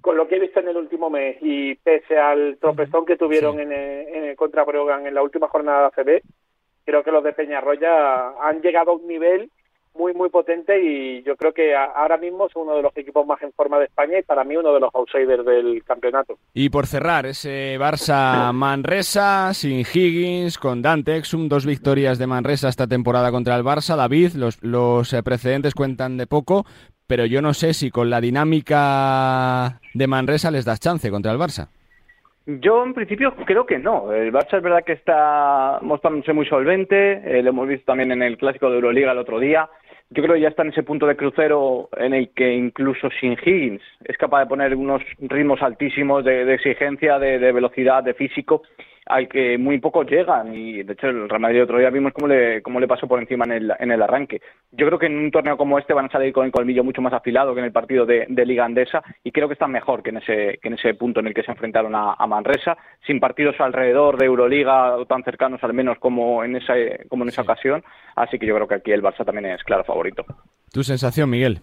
S11: con lo que he visto en el último mes y pese al tropezón que tuvieron en, el, en el contra Brogan en la última jornada de ACB, creo que los de Peñarroya han llegado a un nivel muy, muy potente y yo creo que ahora mismo son uno de los equipos más en forma de España y para mí uno de los outsiders del campeonato.
S2: Y por cerrar, ese Barça Manresa sin Higgins, con Dante Exum, dos victorias de Manresa esta temporada contra el Barça. David, los, los eh, precedentes cuentan de poco, pero yo no sé si con la dinámica de Manresa les das chance contra el Barça.
S9: Yo en principio creo que no. El Barça es verdad que está mostrándose muy solvente, eh, lo hemos visto también en el clásico de Euroliga el otro día yo creo que ya está en ese punto de crucero en el que incluso sin Higgins es capaz de poner unos ritmos altísimos de, exigencia, de, velocidad, de físico, al que muy pocos llegan. Y de hecho, el Real Madrid otro día vimos cómo le, cómo le pasó por encima en el, en el arranque. Yo creo que en un torneo como este van a salir con el colmillo mucho más afilado que en el partido de, Liga Andesa y creo que están mejor que en ese, que en ese punto en el que se enfrentaron a, Manresa, sin partidos alrededor de Euroliga tan cercanos al menos como en esa, como en esa ocasión. Así que yo creo que aquí el Barça también es claro favorito.
S2: ¿Tu sensación, Miguel?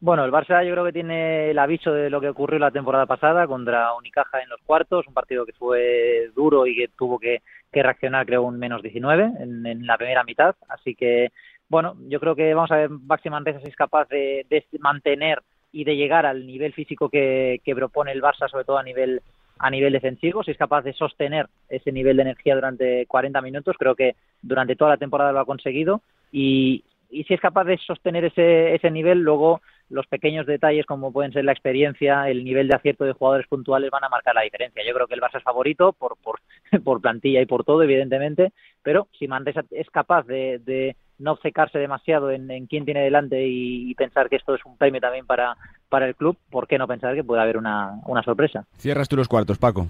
S10: Bueno, el Barça yo creo que tiene el aviso de lo que ocurrió la temporada pasada contra Unicaja en los cuartos, un partido que fue duro y que tuvo que, reaccionar, creo, un menos 19 en, la primera mitad. Así que, bueno, yo creo que vamos a ver Baxi Manresa si es capaz de, mantener y de llegar al nivel físico que, propone el Barça, sobre todo a nivel a nivel defensivo, si es capaz de sostener ese nivel de energía durante 40 minutos, creo que durante toda la temporada lo ha conseguido y, y si es capaz de sostener ese, ese nivel, luego los pequeños detalles como pueden ser la experiencia, el nivel de acierto de jugadores puntuales van a marcar la diferencia. Yo creo que el Barça es favorito por, por, <laughs> por plantilla y por todo, evidentemente, pero si Manresa es capaz de, de no obcecarse demasiado en, en, quién tiene delante y, pensar que esto es un premio también para, para el club, ¿por qué no pensar que puede haber una, una sorpresa?
S2: Cierras tú los cuartos, Paco.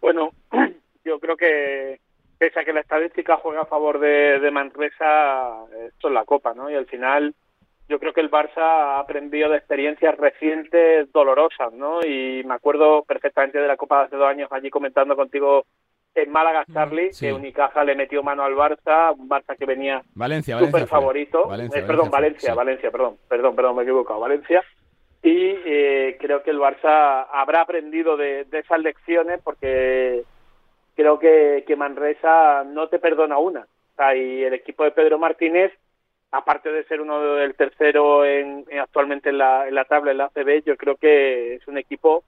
S11: Bueno, <clears throat> yo creo que pese a que la estadística juega a favor de, de Manresa, esto es la Copa, ¿no? Y al final yo creo que el Barça ha aprendido de experiencias recientes dolorosas, ¿no? Y me acuerdo perfectamente de la Copa de hace dos años allí comentando contigo en Málaga, mm, Charlie, que Unicaja le metió mano al Barça, un Barça que venía
S2: Valencia,
S11: súper favorito. Eh, perdón, Valencia, Valencia, perdón, perdón, perdón, me he equivocado, Valencia. Y eh, creo que el Barça habrá aprendido de, de esas lecciones porque creo que, que Manresa no te perdona una. y el equipo de Pedro Martínez, aparte de ser uno del tercero en, actualmente en la, en la tabla, en la CB, yo creo que es un equipo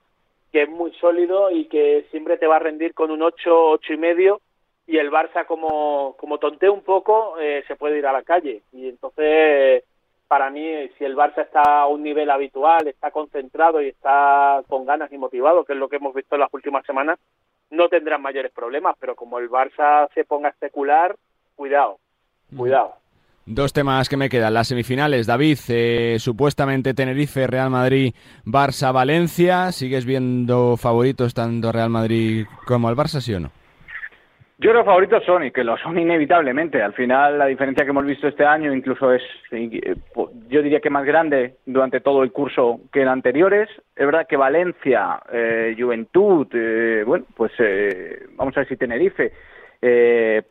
S11: que es muy sólido y que siempre te va a rendir con un 8, ocho y medio. Y el Barça como, como tontee un poco eh, se puede ir a la calle. Y entonces para mí si el Barça está a un nivel habitual, está concentrado y está con ganas y motivado, que es lo que hemos visto en las últimas semanas, no tendrán mayores problemas, pero como el Barça se ponga a especular, cuidado, cuidado.
S2: Dos temas que me quedan. Las semifinales, David, eh, supuestamente Tenerife, Real Madrid, Barça, Valencia. ¿Sigues viendo favoritos tanto Real Madrid como el Barça, sí o no?
S9: Yo creo favoritos son y que lo son inevitablemente. Al final la diferencia que hemos visto este año incluso es, eh, yo diría que más grande durante todo el curso que en anteriores. Es verdad que Valencia, eh, Juventud, eh, bueno, pues vamos a ver si Tenerife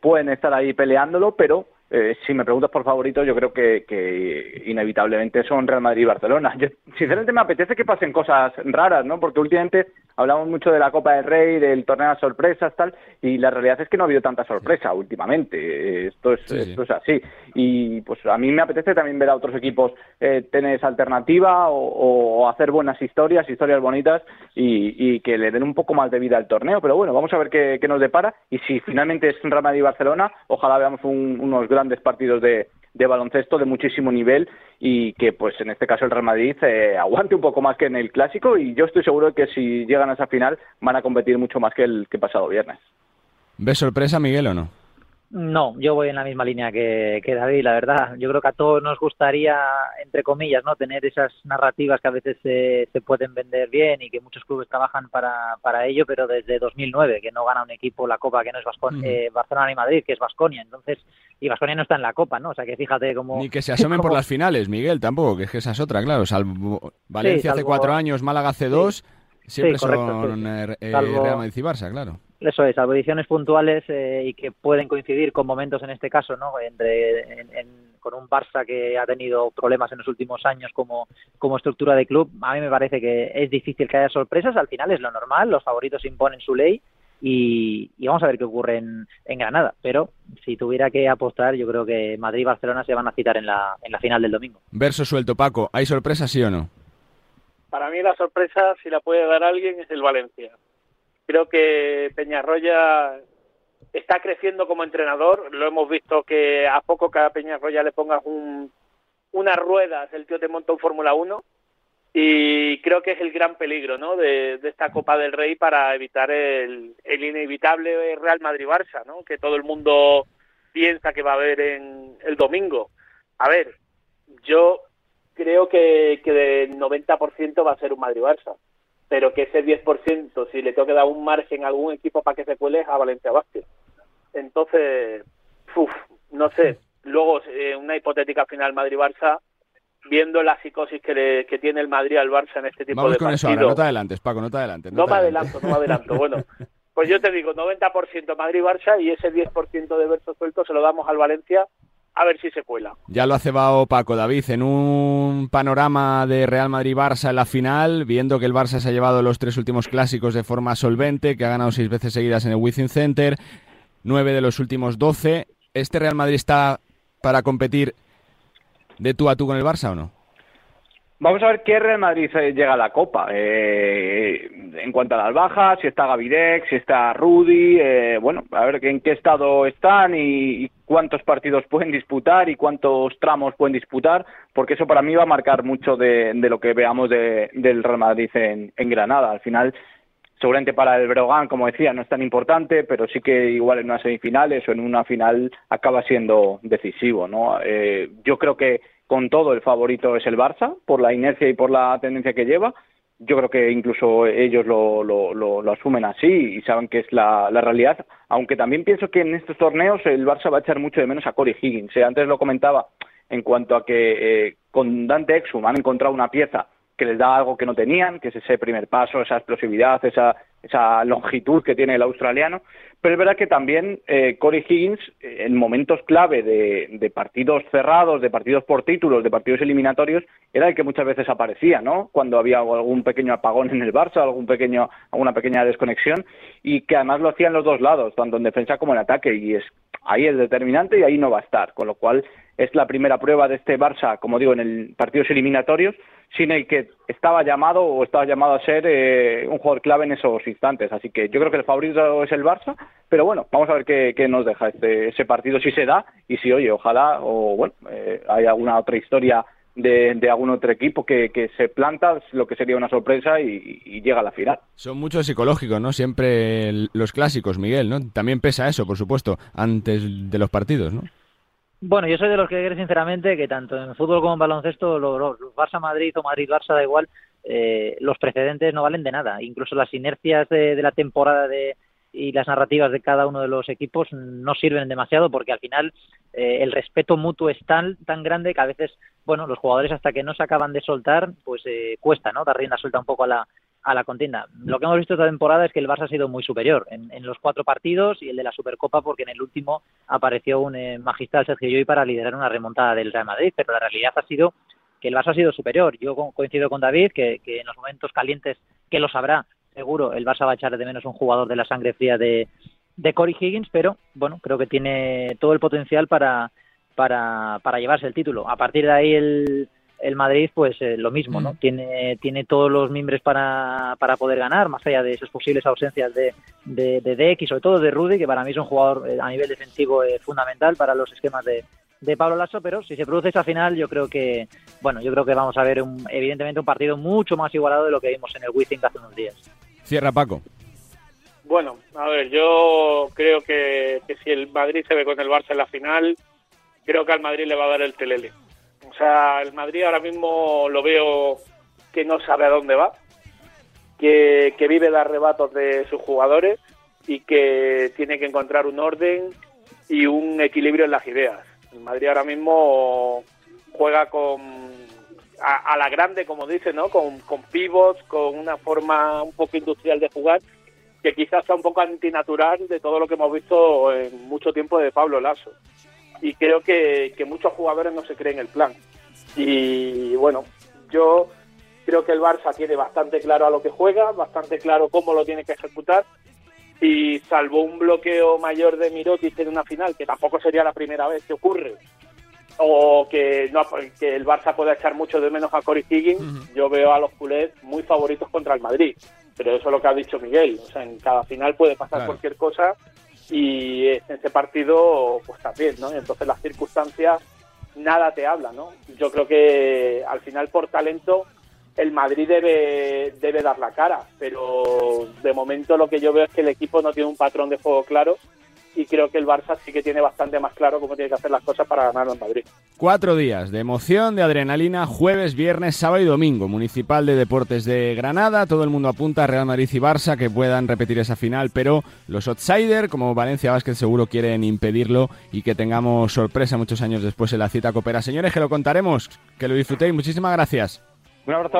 S9: pueden estar ahí peleándolo, pero eh, si me preguntas por favoritos, yo creo que, inevitablemente son Real Madrid y Barcelona. Yo, sinceramente me apetece que pasen cosas raras, ¿no? Porque últimamente hablamos mucho de la Copa del Rey, del torneo de sorpresas, tal, y la realidad es que no ha habido tanta sorpresa últimamente. Esto es, esto es así. Y pues a mí me apetece también ver a otros equipos eh, tener esa alternativa o, hacer buenas historias, historias bonitas y, que le den un poco más de vida al torneo. Pero bueno, vamos a ver qué, nos depara. Y si finalmente es Real Madrid y Barcelona, ojalá veamos unos grandes partidos de, baloncesto de muchísimo nivel y que pues en este caso el Real Madrid eh, aguante un poco más que en el clásico y yo estoy seguro de que si llegan a esa final van a competir mucho más que el que pasado viernes.
S2: ¿Ves sorpresa Miguel o no?
S10: No, yo voy en la misma línea que, que, David, la verdad. Yo creo que a todos nos gustaría, entre comillas, no tener esas narrativas que a veces se, se pueden vender bien y que muchos clubes trabajan para, para ello, pero desde 2009, que no gana un equipo la Copa que no es eh, Barcelona y Madrid, que es Vasconia. Entonces, y Vasconia no está en la Copa, ¿no? O sea, que fíjate cómo...
S2: Ni que se asomen por las finales, Miguel, tampoco, que es que esa es otra, claro. Salvo Valencia hace cuatro años, Málaga hace dos, siempre son eh, Real Madrid y Barça, claro.
S10: Eso es, salvo ediciones puntuales eh, y que pueden coincidir con momentos en este caso, ¿no? Entre, con un Barça que ha tenido problemas en los últimos años como, como estructura de club, a mí me parece que es difícil que haya sorpresas, al final es lo normal, los favoritos imponen su ley y, vamos a ver qué ocurre en, en, Granada. Pero si tuviera que apostar, yo creo que Madrid y Barcelona se van a citar en la, en la final del domingo.
S2: Verso suelto, Paco, ¿hay sorpresas sí o no?
S11: Para mí la sorpresa, si la puede dar alguien, es el Valencia. Creo que Peñarroya está creciendo como entrenador. Lo hemos visto que a poco que a Peñarroya le pongas un, unas ruedas, el tío te monta un Fórmula 1 y creo que es el gran peligro ¿no? de, esta Copa del Rey para evitar el, el inevitable Real Madrid-Barça, ¿no? que todo el mundo piensa que va a haber en el domingo. A ver, yo creo que, que del 90% va a ser un Madrid-Barça pero que ese 10%, si le tengo que dar un margen a algún equipo para que se cuele, a Valencia Vázquez. Entonces, uf, no sé. Luego, eh, una hipotética final Madrid-Barça, viendo la psicosis que, que tiene el Madrid al Barça en este tipo
S2: Vamos
S11: de
S2: con eso ahora, no te adelantes, Paco, no te adelantes.
S11: No,
S2: me
S11: adelanto, no me adelanto. Bueno, pues yo te digo, 90% Madrid-Barça y ese 10% de verso suelto se lo damos al Valencia a ver si se cuela.
S2: Ya lo ha cebado Paco David en un panorama de Real Madrid-Barça en la final, viendo que el Barça se ha llevado los tres últimos clásicos de forma solvente, que ha ganado seis veces seguidas en el Wizzing Center, nueve de los últimos doce. ¿Este Real Madrid está para competir de tú a tú con el Barça o no?
S9: Vamos a ver qué Real Madrid llega a la Copa. Eh, en cuanto a las bajas, si está Gavidec, si está Rudy, eh, bueno, a ver en qué estado están y, cuántos partidos pueden disputar y cuántos tramos pueden disputar, porque eso para mí va a marcar mucho de, lo que veamos del Real Madrid en, Granada. Al final, seguramente para el Brogan, como decía, no es tan importante, pero sí que igual en unas semifinales o en una final acaba siendo decisivo, ¿no? Eh, yo creo que con todo el favorito es el Barça, por la inercia y por la tendencia que lleva. Yo creo que incluso ellos lo, lo, asumen así y saben que es la, la, realidad, aunque también pienso que en estos torneos el Barça va a echar mucho de menos a Corey Higgins. Eh, antes lo comentaba en cuanto a que eh, con Dante Exum han encontrado una pieza que les da algo que no tenían, que es ese primer paso, esa explosividad, esa, esa longitud que tiene el australiano. Pero es verdad que también eh, Corey Higgins, eh, en momentos clave de, partidos cerrados, de partidos por títulos, de partidos eliminatorios, era el que muchas veces aparecía, ¿no? Cuando había algún pequeño apagón en el Barça, algún pequeño, alguna pequeña desconexión, y que además lo hacía en los dos lados, tanto en defensa como en ataque, y es ahí es determinante y ahí no va a estar, con lo cual es la primera prueba de este Barça, como digo, en el partidos eliminatorios, sin el que estaba llamado o estaba llamado a ser eh, un jugador clave en esos instantes. Así que yo creo que el favorito es el Barça, pero bueno, vamos a ver qué, nos deja este, ese partido, si se da y si, oye, ojalá, o bueno, eh, hay alguna otra historia de, algún otro equipo que, que, se planta, lo que sería una sorpresa y, llega a la final.
S2: Son muchos psicológicos, ¿no? Siempre los clásicos, Miguel, ¿no? También pesa eso, por supuesto, antes de los partidos, ¿no?
S10: Bueno, yo soy de los que creen sinceramente que tanto en fútbol como en baloncesto, los, Barça-Madrid o Madrid-Barça da igual, eh, los precedentes no valen de nada. Incluso las inercias de, la temporada de, y las narrativas de cada uno de los equipos no sirven demasiado porque al final eh, el respeto mutuo es tan, tan grande que a veces, bueno, los jugadores hasta que no se acaban de soltar, pues eh, cuesta, ¿no? Dar rienda suelta un poco a la, a la contienda. Lo que hemos visto esta temporada es que el Barça ha sido muy superior en, los cuatro partidos y el de la Supercopa porque en el último apareció un eh, magistral Sergio Llull para liderar una remontada del Real Madrid, pero la realidad ha sido que el Barça ha sido superior. Yo coincido con David que, en los momentos calientes, que lo sabrá seguro, el Barça va a echar de menos un jugador de la sangre fría de, de Corey Higgins, pero bueno, creo que tiene todo el potencial para, para, para llevarse el título. A partir de ahí el el Madrid, pues eh, lo mismo, ¿no? Mm. Tiene, tiene todos los mimbres para, para poder ganar, más allá de esas posibles ausencias de, de, de y sobre todo de Rudy, que para mí es un jugador eh, a nivel defensivo eh, fundamental para los esquemas de, de Pablo Lasso, pero si se produce esa final, yo creo que, bueno, yo creo que vamos a ver un, evidentemente un partido mucho más igualado de lo que vimos en el Wizzing hace unos días.
S2: Cierra Paco.
S11: Bueno, a ver, yo creo que, que si el Madrid se ve con el Barça en la final, creo que al Madrid le va a dar el telele. O sea, el Madrid ahora mismo lo veo que no sabe a dónde va, que, vive de arrebatos de sus jugadores y que tiene que encontrar un orden y un equilibrio en las ideas. El Madrid ahora mismo juega con a, a la grande, como dice, ¿no? Con, con pivots, con una forma un poco industrial de jugar que quizás sea un poco antinatural de todo lo que hemos visto en mucho tiempo de Pablo Lasso. Y creo que, que muchos jugadores no se creen el plan. Y bueno, yo creo que el Barça tiene bastante claro a lo que juega, bastante claro cómo lo tiene que ejecutar. Y salvo un bloqueo mayor de Mirotic en una final, que tampoco sería la primera vez que ocurre, o que, no, que el Barça pueda echar mucho de menos a Cory Higgins, yo veo a los culés muy favoritos contra el Madrid. Pero eso es lo que ha dicho Miguel. O sea, en cada final puede pasar
S2: Claro.
S11: cualquier cosa y en este partido, pues también, ¿no? Y entonces las circunstancias nada te habla, ¿no? Yo creo que al final por talento el Madrid debe, debe dar la cara, pero de momento lo que yo veo es que el equipo no tiene un patrón de juego claro y creo que el Barça sí que tiene bastante más claro cómo tiene que hacer las cosas para ganar en Madrid.
S2: Cuatro días de emoción, de adrenalina, jueves, viernes, sábado y domingo. Municipal de Deportes de Granada, todo el mundo apunta a Real Madrid y Barça que puedan repetir esa final, pero los outsiders, como Valencia Vázquez, seguro quieren impedirlo y que tengamos sorpresa muchos años después en la cita copera. Señores, que lo contaremos, que lo disfrutéis. Muchísimas gracias.
S7: Un abrazo.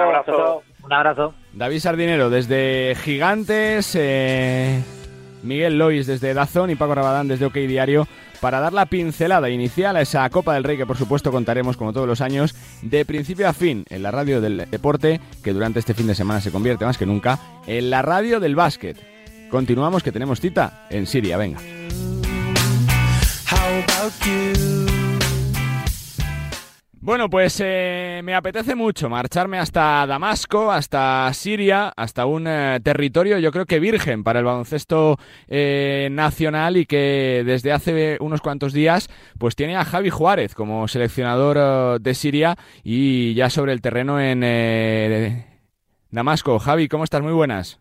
S11: Un abrazo.
S10: Un.
S2: David Sardinero desde Gigantes, eh, Miguel Lois desde Dazón y Paco Rabadán desde OK Diario para dar la pincelada inicial a esa Copa del Rey que por supuesto contaremos como todos los años de principio a fin en la radio del deporte que durante este fin de semana se convierte más que nunca en la radio del básquet. Continuamos que tenemos cita en Siria, venga. Bueno, pues eh, me apetece mucho marcharme hasta Damasco, hasta Siria, hasta un eh, territorio yo creo que virgen para el baloncesto eh, nacional y que desde hace unos cuantos días pues tiene a Javi Juárez como seleccionador eh, de Siria y ya sobre el terreno en eh, Damasco. Javi, ¿cómo estás? Muy buenas.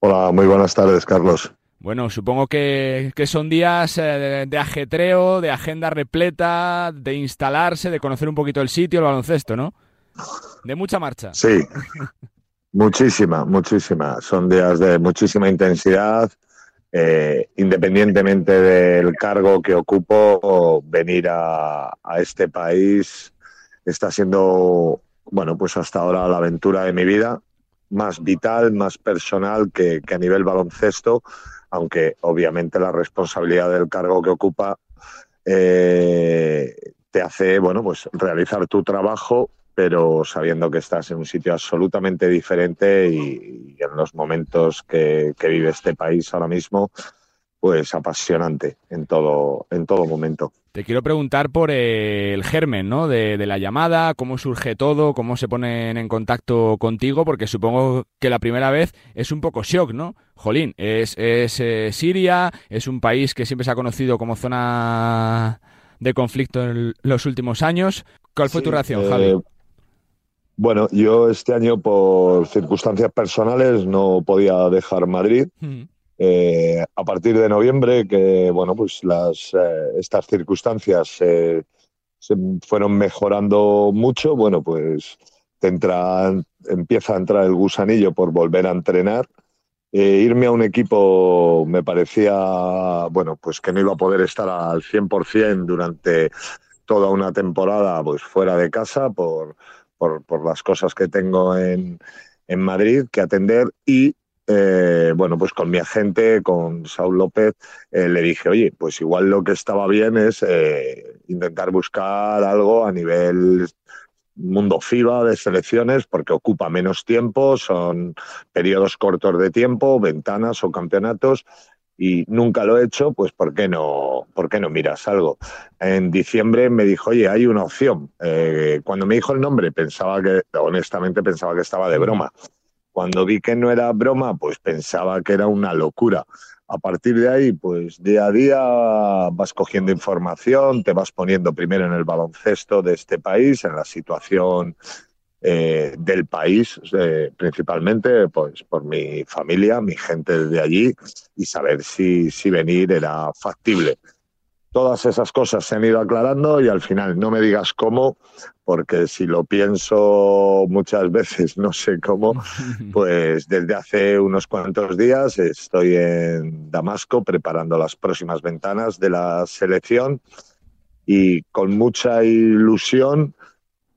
S12: Hola, muy buenas tardes, Carlos.
S2: Bueno, supongo que, que son días eh, de, ajetreo, de agenda repleta, de instalarse, de conocer un poquito el sitio, el baloncesto, ¿no? De mucha marcha.
S12: Sí, muchísima, muchísima. Son días de muchísima intensidad. eh, independientemente del cargo que ocupo, venir a, a este país está siendo, bueno, pues hasta ahora la aventura de mi vida, más vital, más personal que, que a nivel baloncesto, aunque obviamente la responsabilidad del cargo que ocupa eh, te hace, bueno, pues realizar tu trabajo, pero sabiendo que estás en un sitio absolutamente diferente y, en los momentos que vive este país ahora mismo, pues apasionante en todo, en todo momento.
S2: Te quiero preguntar por el germen, ¿no? De, de la llamada, cómo surge todo, cómo se ponen en contacto contigo, porque supongo que la primera vez es un poco shock, ¿no? Jolín, es, es eh, Siria, es un país que siempre se ha conocido como zona de conflicto en los últimos años. ¿Cuál fue tu reacción,
S12: eh,
S2: Javi?
S12: Bueno, yo este año por circunstancias personales no podía dejar Madrid.
S2: Mm.
S12: Eh, a partir de noviembre, que bueno, pues las, eh, estas circunstancias eh, se fueron mejorando mucho, bueno, pues entra, empieza a entrar el gusanillo por volver a entrenar. Irme a un equipo me parecía, bueno, pues que no iba a poder estar al 100% durante toda una temporada, pues fuera de casa por, por, por las cosas que tengo en, en Madrid que atender y eh, bueno, pues con mi agente, con Saúl López, eh, le dije, oye, pues igual lo que estaba bien es eh, intentar buscar algo a nivel mundo FIBA de selecciones, porque ocupa menos tiempo, son periodos cortos de tiempo, ventanas o campeonatos, y nunca lo he hecho, pues ¿por qué no, por qué no miras algo? En diciembre me dijo, oye, hay una opción. Eh, cuando me dijo el nombre, pensaba que, honestamente, pensaba que estaba de broma. Cuando vi que no era broma, pues pensaba que era una locura. A partir de ahí, pues día a día vas cogiendo información, te vas poniendo primero en el baloncesto de este país, en la situación eh, del país, eh, principalmente pues, por mi familia, mi gente de allí, y saber si, si venir era factible. Todas esas cosas se han ido aclarando y al final no me digas cómo, porque si lo pienso muchas veces, no sé cómo, <laughs> pues desde hace unos cuantos días estoy en Damasco preparando las próximas ventanas de la selección y con mucha ilusión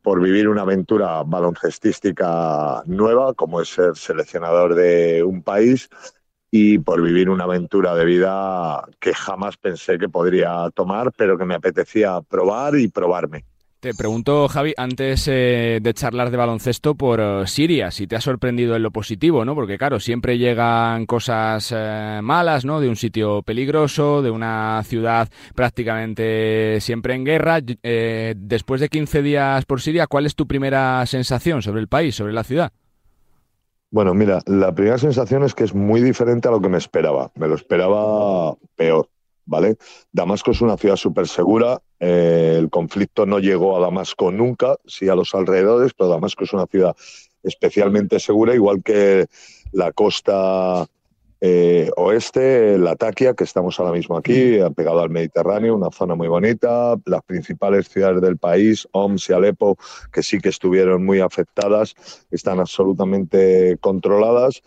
S12: por vivir una aventura baloncestística nueva, como es ser seleccionador de un país, y por vivir una aventura de vida que jamás pensé que podría tomar, pero que me apetecía probar y probarme.
S2: Te pregunto, Javi, antes eh, de charlar de baloncesto por eh, Siria, si te ha sorprendido en lo positivo, ¿no? Porque claro, siempre llegan cosas eh, malas, ¿no? De un sitio peligroso, de una ciudad prácticamente siempre en guerra. después de 15 días por Siria, ¿cuál es tu primera sensación sobre el país, sobre la ciudad?
S12: Bueno, mira, la primera sensación es que es muy diferente a lo que me esperaba. Me lo esperaba peor. ¿vale? Damasco es una ciudad súper segura, eh, el conflicto no llegó a Damasco nunca, sí a los alrededores, pero Damasco es una ciudad especialmente segura, igual que la costa eh, oeste, la Taquia, que estamos ahora mismo aquí, pegado al Mediterráneo, una zona muy bonita, las principales ciudades del país, Homs y Alepo, que sí que estuvieron muy afectadas, están absolutamente controladas.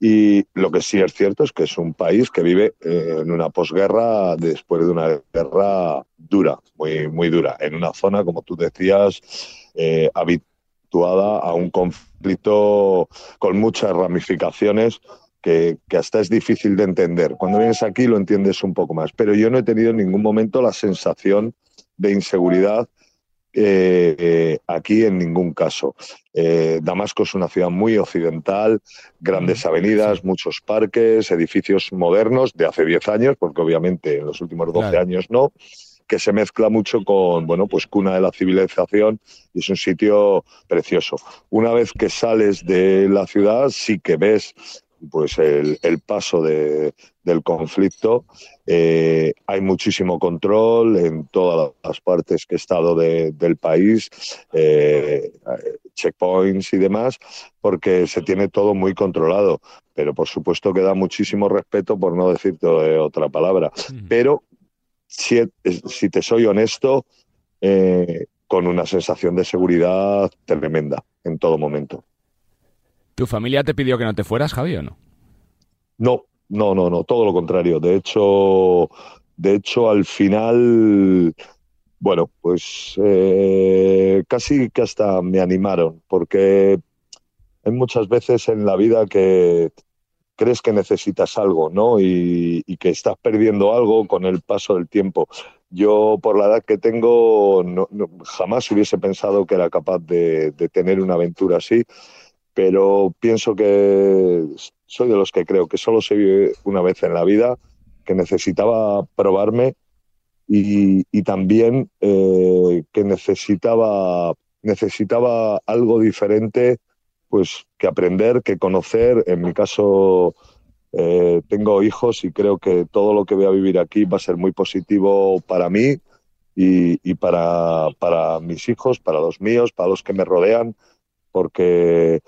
S12: Y lo que sí es cierto es que es un país que vive eh, en una posguerra después de una guerra dura, muy, muy dura, en una zona, como tú decías, eh, habituada a un conflicto con muchas ramificaciones que, que, hasta es difícil de entender. Cuando vienes aquí lo entiendes un poco más, pero yo no he tenido en ningún momento la sensación de inseguridad eh, aquí en ningún caso. Eh, Damasco es una ciudad muy occidental, grandes avenidas, muchos parques, edificios modernos de hace 10 años, porque obviamente en los últimos 12 años no que se mezcla mucho con, bueno, pues cuna de la civilización y es un sitio precioso. Una vez que sales de la ciudad, sí que ves pues el, paso de, del conflicto. Eh, hay muchísimo control en todas las partes que he estado del país, eh, checkpoints y demás, porque se tiene todo muy controlado. Pero por supuesto que da muchísimo respeto, por no decirte otra palabra. Pero si, si, te soy honesto, eh, con una sensación de seguridad tremenda en todo momento.
S2: ¿Tu familia te pidió que no te fueras, Javi, o no?
S12: No, no, no, no, todo lo contrario. De hecho, de hecho, al final, bueno, pues eh, casi que hasta me animaron, porque hay muchas veces en la vida que crees que necesitas algo, ¿no? Y, que estás perdiendo algo con el paso del tiempo. Yo, por la edad que tengo, jamás hubiese pensado que era capaz de tener una aventura así pero pienso que soy de los que creo que solo se vive una vez en la vida, que necesitaba probarme y, también eh, que necesitaba, necesitaba algo diferente pues que aprender, que conocer. En mi caso eh, tengo hijos y creo que todo lo que voy a vivir aquí va a ser muy positivo para mí y, y para, para mis hijos, para los míos, para los que me rodean, porque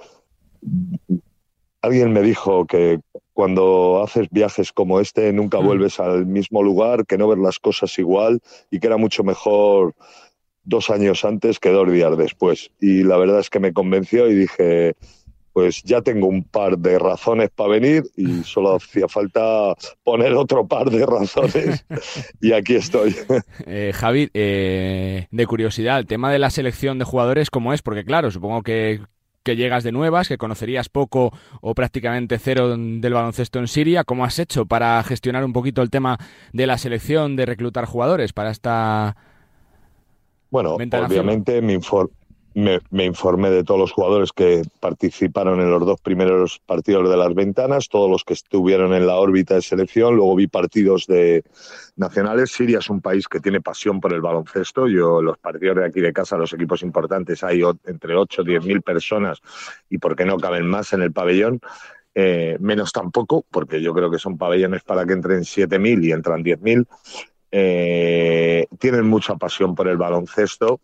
S12: alguien me dijo que cuando haces viajes como este nunca mm. vuelves al mismo lugar, que no ves las cosas igual y que era mucho mejor dos años antes que dos días después. Y la verdad es que me convenció y dije, pues ya tengo un par de razones para venir y solo hacía falta poner otro par de razones <laughs> y aquí estoy.
S2: Eh, Javi, eh, de curiosidad, el tema de la selección de jugadores, ¿cómo es? Porque claro, supongo que que llegas de nuevas, que conocerías poco o prácticamente cero del baloncesto en Siria. ¿Cómo has hecho para gestionar un poquito el tema de la selección, de reclutar jugadores para esta...
S12: Bueno, obviamente mi, me, informé de todos los jugadores que participaron en los dos primeros partidos de las ventanas, todos los que estuvieron en la órbita de selección. Luego vi partidos de nacionales. Siria es un país que tiene pasión por el baloncesto. Yo, los partidos de aquí de casa, los equipos importantes, hay entre 8 o 10 mil personas y por qué no caben más en el pabellón. Eh, menos tampoco, porque yo creo que son pabellones para que entren 7.000 y entran 10.000. Eh, tienen mucha pasión por el baloncesto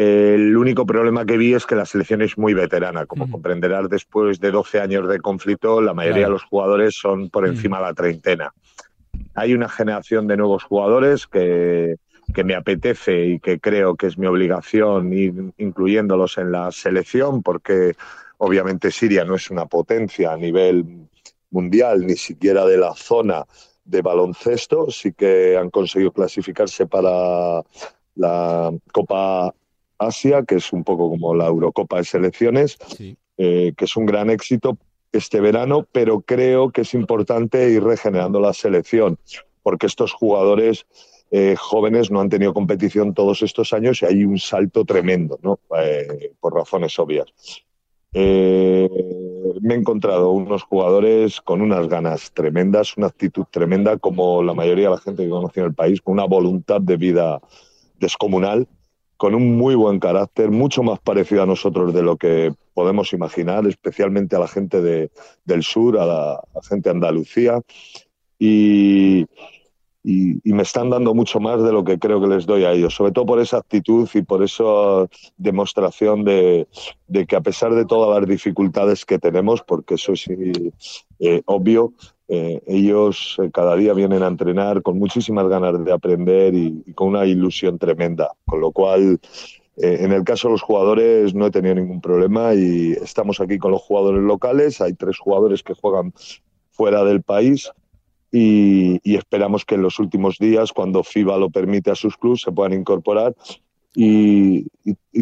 S12: El único problema que vi es que la selección es muy veterana. Como comprenderás, después de 12 años de conflicto, la mayoría de los jugadores son por encima de la treintena. Hay una generación de nuevos jugadores que, que me apetece y que creo que es mi obligación ir incluyéndolos en la selección, porque obviamente Siria no es una potencia a nivel mundial, ni siquiera de la zona de baloncesto, sí que han conseguido clasificarse para la Copa Asia, que es un poco como la Eurocopa de selecciones, eh, que es un gran éxito este verano, pero creo que es importante ir regenerando la selección, porque estos jugadores eh, jóvenes no han tenido competición todos estos años y hay un salto tremendo, ¿no? Eh, por razones obvias. Eh, me he encontrado unos jugadores con unas ganas tremendas, una actitud tremenda, como la mayoría de la gente que conoce en el país, con una voluntad de vida descomunal, con un muy buen carácter, mucho más parecido a nosotros de lo que podemos imaginar, especialmente a la gente de, del sur, a la, gente de Andalucía. Y, y, me están dando mucho más de lo que creo que les doy a ellos, sobre todo por esa actitud y por esa demostración de, que a pesar de todas las dificultades que tenemos, porque eso es eh, obvio, eh, ellos eh, cada día vienen a entrenar con muchísimas ganas de aprender y, con una ilusión tremenda, con lo cual en el caso de los jugadores no he tenido ningún problema y estamos aquí con los jugadores locales. Hay tres jugadores que juegan fuera del país y, esperamos que en los últimos días, cuando FIBA lo permite a sus clubes, se puedan incorporar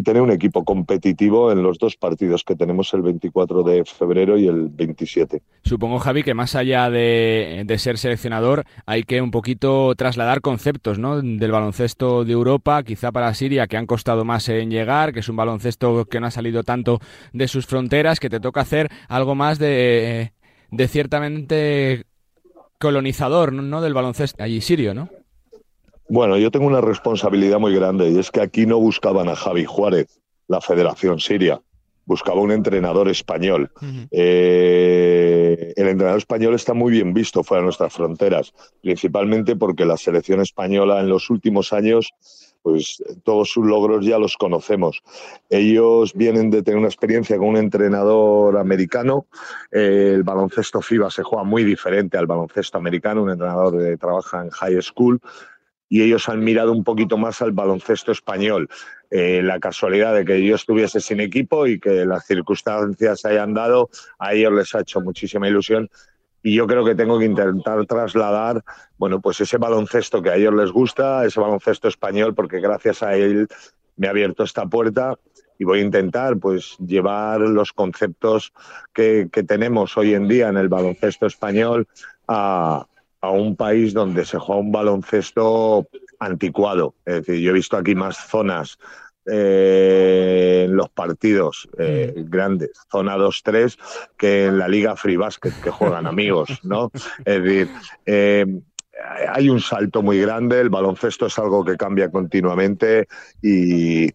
S12: tener un equipo competitivo en los dos partidos que tenemos el 24 de febrero y el 27.
S2: Supongo, Javi, que más allá de, ser seleccionador, hay que un poquito trasladar conceptos ¿no? del baloncesto de Europa, quizá para Siria, que han costado más en llegar, que es un baloncesto que no ha salido tanto de sus fronteras, que te toca hacer algo más de, de ciertamente colonizador ¿no? del baloncesto allí sirio, ¿no?
S12: Bueno, yo tengo una responsabilidad muy grande y es que aquí no buscaban a Javi Juárez, la Federación Siria, buscaba un entrenador español. Eh, el entrenador español está muy bien visto fuera de nuestras fronteras, principalmente porque la selección española en los últimos años pues todos sus logros ya los conocemos. Ellos vienen de tener una experiencia con un entrenador americano. el baloncesto FIBA se juega muy diferente al baloncesto americano, un entrenador que trabaja en high school. Y ellos han mirado un poquito más al baloncesto español. Eh, la casualidad de que yo estuviese sin equipo y que las circunstancias hayan dado, a ellos les ha hecho muchísima ilusión y yo creo que tengo que intentar trasladar, bueno, pues ese baloncesto que a ellos les gusta, ese baloncesto español, porque gracias a él me ha abierto esta puerta y voy a intentar pues llevar los conceptos que, tenemos hoy en día en el baloncesto español a, a un país donde se juega un baloncesto anticuado. Es decir, yo he visto aquí más zonas eh, en los partidos eh, mm. grandes, zona 2-3, que en la Liga Free Basket, que juegan amigos, ¿no? Es decir, eh, hay un salto muy grande, el baloncesto es algo que cambia continuamente y,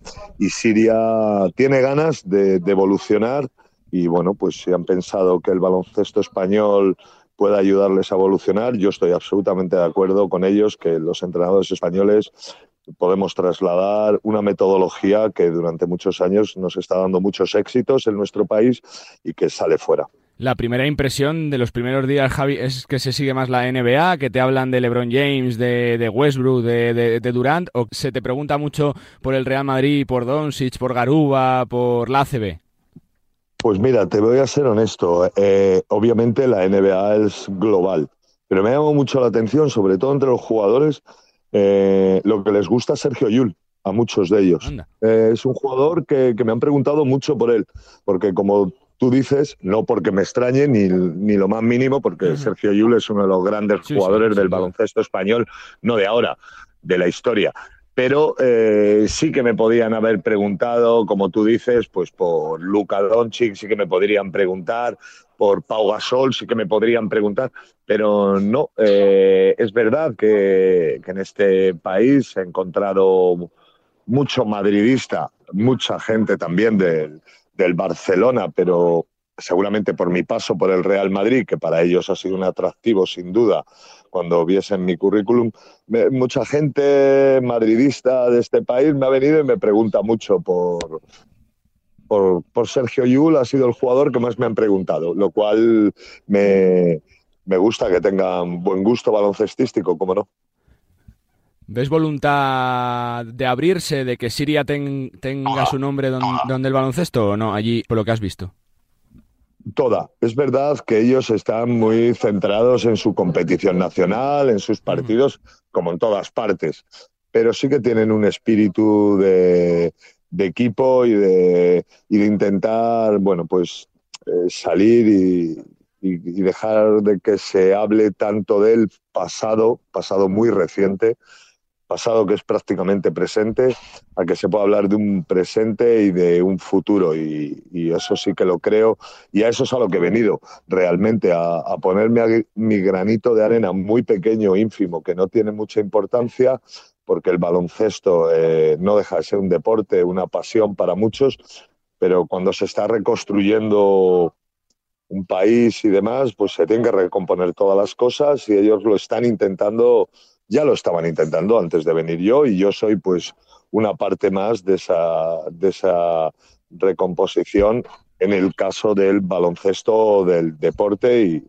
S12: Siria tiene ganas de, de, evolucionar y bueno, pues si han pensado que el baloncesto español puede ayudarles a evolucionar, yo estoy absolutamente de acuerdo con ellos que los entrenadores españoles podemos trasladar una metodología que durante muchos años nos está dando muchos éxitos en nuestro país y que sale fuera.
S2: La primera impresión de los primeros días, Javi, es que se sigue más la NBA, que te hablan de LeBron James, de, Westbrook, de, Durant, o se te pregunta mucho por el Real Madrid, por Doncic, por Garuba, por la ACB.
S12: Pues mira, te voy a ser honesto. Eh, obviamente la NBA es global, pero me ha llamado mucho la atención, sobre todo entre los jugadores, eh, lo que les gusta Sergio Yul, a muchos de ellos. Eh, es un jugador que, me han preguntado mucho por él, porque como tú dices, no porque me extrañe ni, ni lo más mínimo, porque Sergio Yul es uno de los grandes jugadores del baloncesto español, no de ahora, de la historia. Pero eh, sí que me podían haber preguntado, como tú dices, pues por Luka Doncic, sí que me podrían preguntar, por Pau Gasol, sí que me podrían preguntar, pero no, eh, es verdad que, en este país he encontrado mucho madridista, mucha gente también del, del Barcelona, pero seguramente por mi paso por el Real Madrid, que para ellos ha sido un atractivo sin duda cuando viesen mi currículum, mucha gente madridista de este país me ha venido y me pregunta mucho por, por, por Sergio Yul, ha sido el jugador que más me han preguntado, lo cual me, me gusta que tengan buen gusto baloncestístico, como no.
S2: ¿Ves voluntad de abrirse, de que Siria tenga su nombre donde el baloncesto o no, allí por lo que has visto?
S12: Toda. Es verdad que ellos están muy centrados en su competición nacional, en sus partidos, como en todas partes, pero sí que tienen un espíritu de, equipo y de, de intentar, bueno, pues eh, salir y, y, dejar de que se hable tanto del pasado, pasado muy reciente, pasado que es prácticamente presente, a que se pueda hablar de un presente y de un futuro. Y, eso sí que lo creo. Y a eso es a lo que he venido, realmente, a, ponerme mi granito de arena muy pequeño, ínfimo, que no tiene mucha importancia, porque el baloncesto eh, no deja de ser un deporte, una pasión para muchos, pero cuando se está reconstruyendo un país y demás, pues se tienen que recomponer todas las cosas y ellos lo están intentando ya lo estaban intentando antes de venir yo y yo soy pues una parte más de esa, de esa recomposición en el caso del baloncesto, del deporte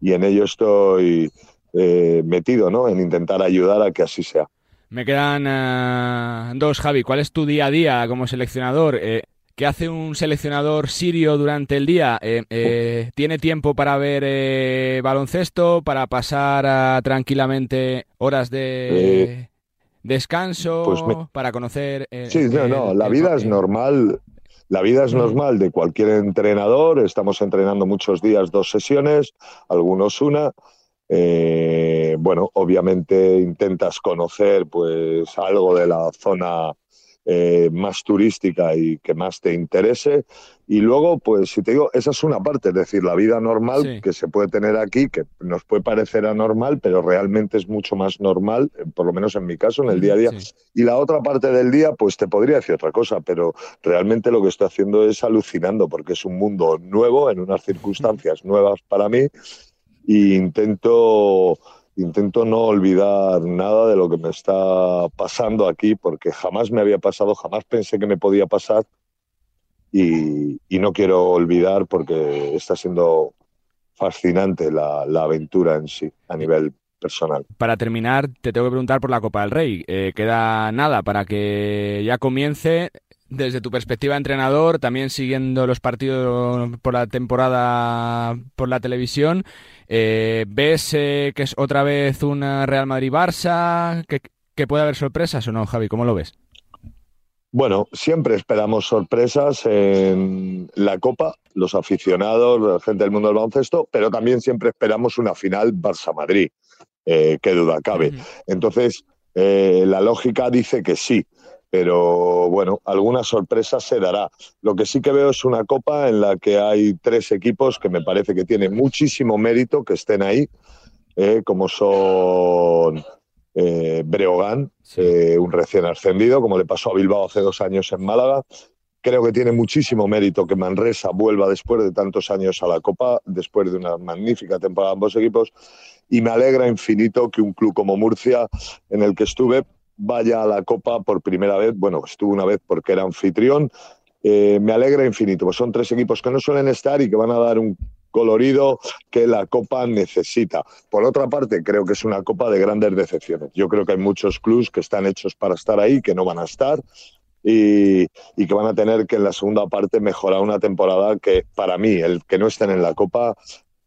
S12: y, en ello estoy eh, metido, ¿no? En intentar ayudar a que así sea.
S2: Me quedan eh, dos, Javi. ¿Cuál es tu día a día como seleccionador? Eh, ¿Qué hace un seleccionador sirio durante el día? Eh, eh, ¿Tiene tiempo para ver eh, baloncesto, para pasar tranquilamente horas de descanso, pues para conocer...
S12: sí, no, no, la vida es normal. La vida es normal de cualquier entrenador. Estamos entrenando muchos días, dos sesiones, algunos una. bueno, obviamente intentas conocer pues algo de la zona eh, más turística y que más te interese. Y luego, pues si te digo, esa es una parte, es decir, la vida normal que se puede tener aquí, que nos puede parecer anormal, pero realmente es mucho más normal, eh, por lo menos en mi caso, en el día a día. Y la otra parte del día, pues te podría decir otra cosa, pero realmente lo que estoy haciendo es alucinando, porque es un mundo nuevo, en unas circunstancias nuevas para mí, e intento intento no olvidar nada de lo que me está pasando aquí, porque jamás me había pasado, jamás pensé que me podía pasar y, no quiero olvidar porque está siendo fascinante la, aventura en sí a nivel personal.
S2: Para terminar, te tengo que preguntar por la Copa del Rey. Eh, queda nada para que ya comience desde tu perspectiva de entrenador, también siguiendo los partidos por la temporada por la televisión, eh, ¿ves eh, que es otra vez una Real Madrid-Barça? ¿Que, puede haber sorpresas o no, Javi? ¿Cómo lo ves?
S12: Bueno, siempre esperamos sorpresas en la Copa, los aficionados, la gente del mundo del baloncesto, pero también siempre esperamos una final Barça-Madrid, eh, qué duda cabe. Entonces, la lógica dice que sí pero bueno, alguna sorpresa se dará. Lo que sí que veo es una copa en la que hay tres equipos que me parece que tiene muchísimo mérito que estén ahí, eh, como son eh, Breogán, eh, un recién ascendido, como le pasó a Bilbao hace dos años en Málaga. Creo que tiene muchísimo mérito que Manresa vuelva después de tantos años a la Copa, después de una magnífica temporada ambos equipos. Y me alegra infinito que un club como Murcia, en el que estuve, vaya a la Copa por primera vez. Bueno, estuvo una vez porque era anfitrión. Eh, me alegra infinito, pues son tres equipos que no suelen estar y que van a dar un colorido que la Copa necesita. Por otra parte, creo que es una Copa de grandes decepciones. Yo creo que hay muchos clubes que están hechos para estar ahí, que no van a estar. Y, y, que van a tener que en la segunda parte mejorar una temporada que para mí, el que no estén en la Copa,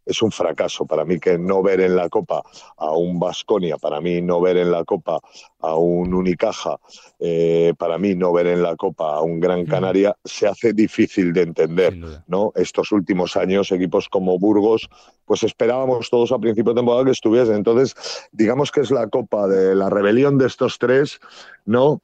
S12: es un fracaso. Para mí que no ver en la Copa a un Vasconia, para mí no ver en la Copa a un Unicaja, eh, para mí no ver en la Copa a un Gran Canaria, se hace difícil de entender. ¿no? Estos últimos años, equipos como Burgos, pues esperábamos todos a principio de temporada que estuviesen. Entonces, digamos que es la Copa de la rebelión de estos tres, ¿no?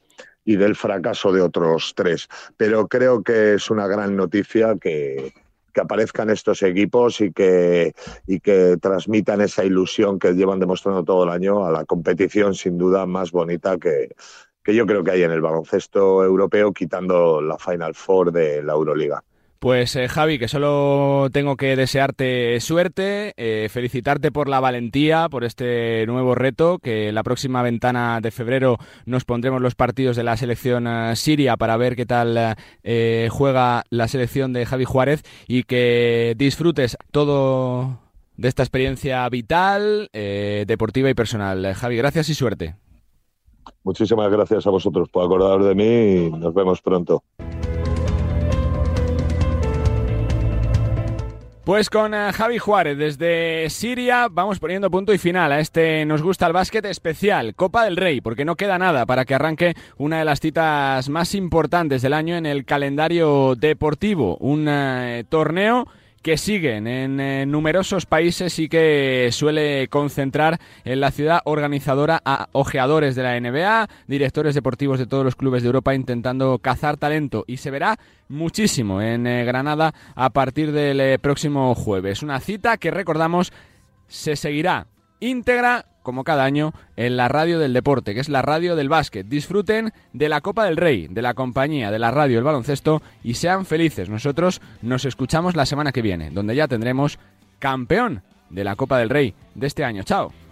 S12: y del fracaso de otros tres. Pero creo que es una gran noticia que, que aparezcan estos equipos y que, y que transmitan esa ilusión que llevan demostrando todo el año a la competición sin duda más bonita que, que yo creo que hay en el baloncesto europeo, quitando la Final Four de la Euroliga.
S2: Pues eh, Javi, que solo tengo que desearte suerte, eh, felicitarte por la valentía, por este nuevo reto, que la próxima ventana de febrero nos pondremos los partidos de la selección eh, siria para ver qué tal juega la selección de Javi Juárez y que disfrutes todo de esta experiencia vital, deportiva y personal. Javi, gracias y suerte.
S12: Muchísimas gracias a vosotros por acordaros de mí y nos vemos pronto.
S2: Pues con eh, Javi Juárez desde Siria vamos poniendo punto y final a este Nos gusta el básquet especial, Copa del Rey, porque no queda nada para que arranque una de las citas más importantes del año en el calendario deportivo, un eh, torneo que siguen en, numerosos países y que suele concentrar en la ciudad organizadora a ojeadores de la NBA, directores deportivos de todos los clubes de Europa intentando cazar talento y se verá muchísimo en eh, Granada a partir del eh, próximo jueves. Una cita que recordamos se seguirá íntegra como cada año, en la radio del deporte, que es la radio del básquet. Disfruten de la Copa del Rey, de la compañía, de la radio del baloncesto y sean felices. Nosotros nos escuchamos la semana que viene, donde ya tendremos campeón de la Copa del Rey de este año. Chao.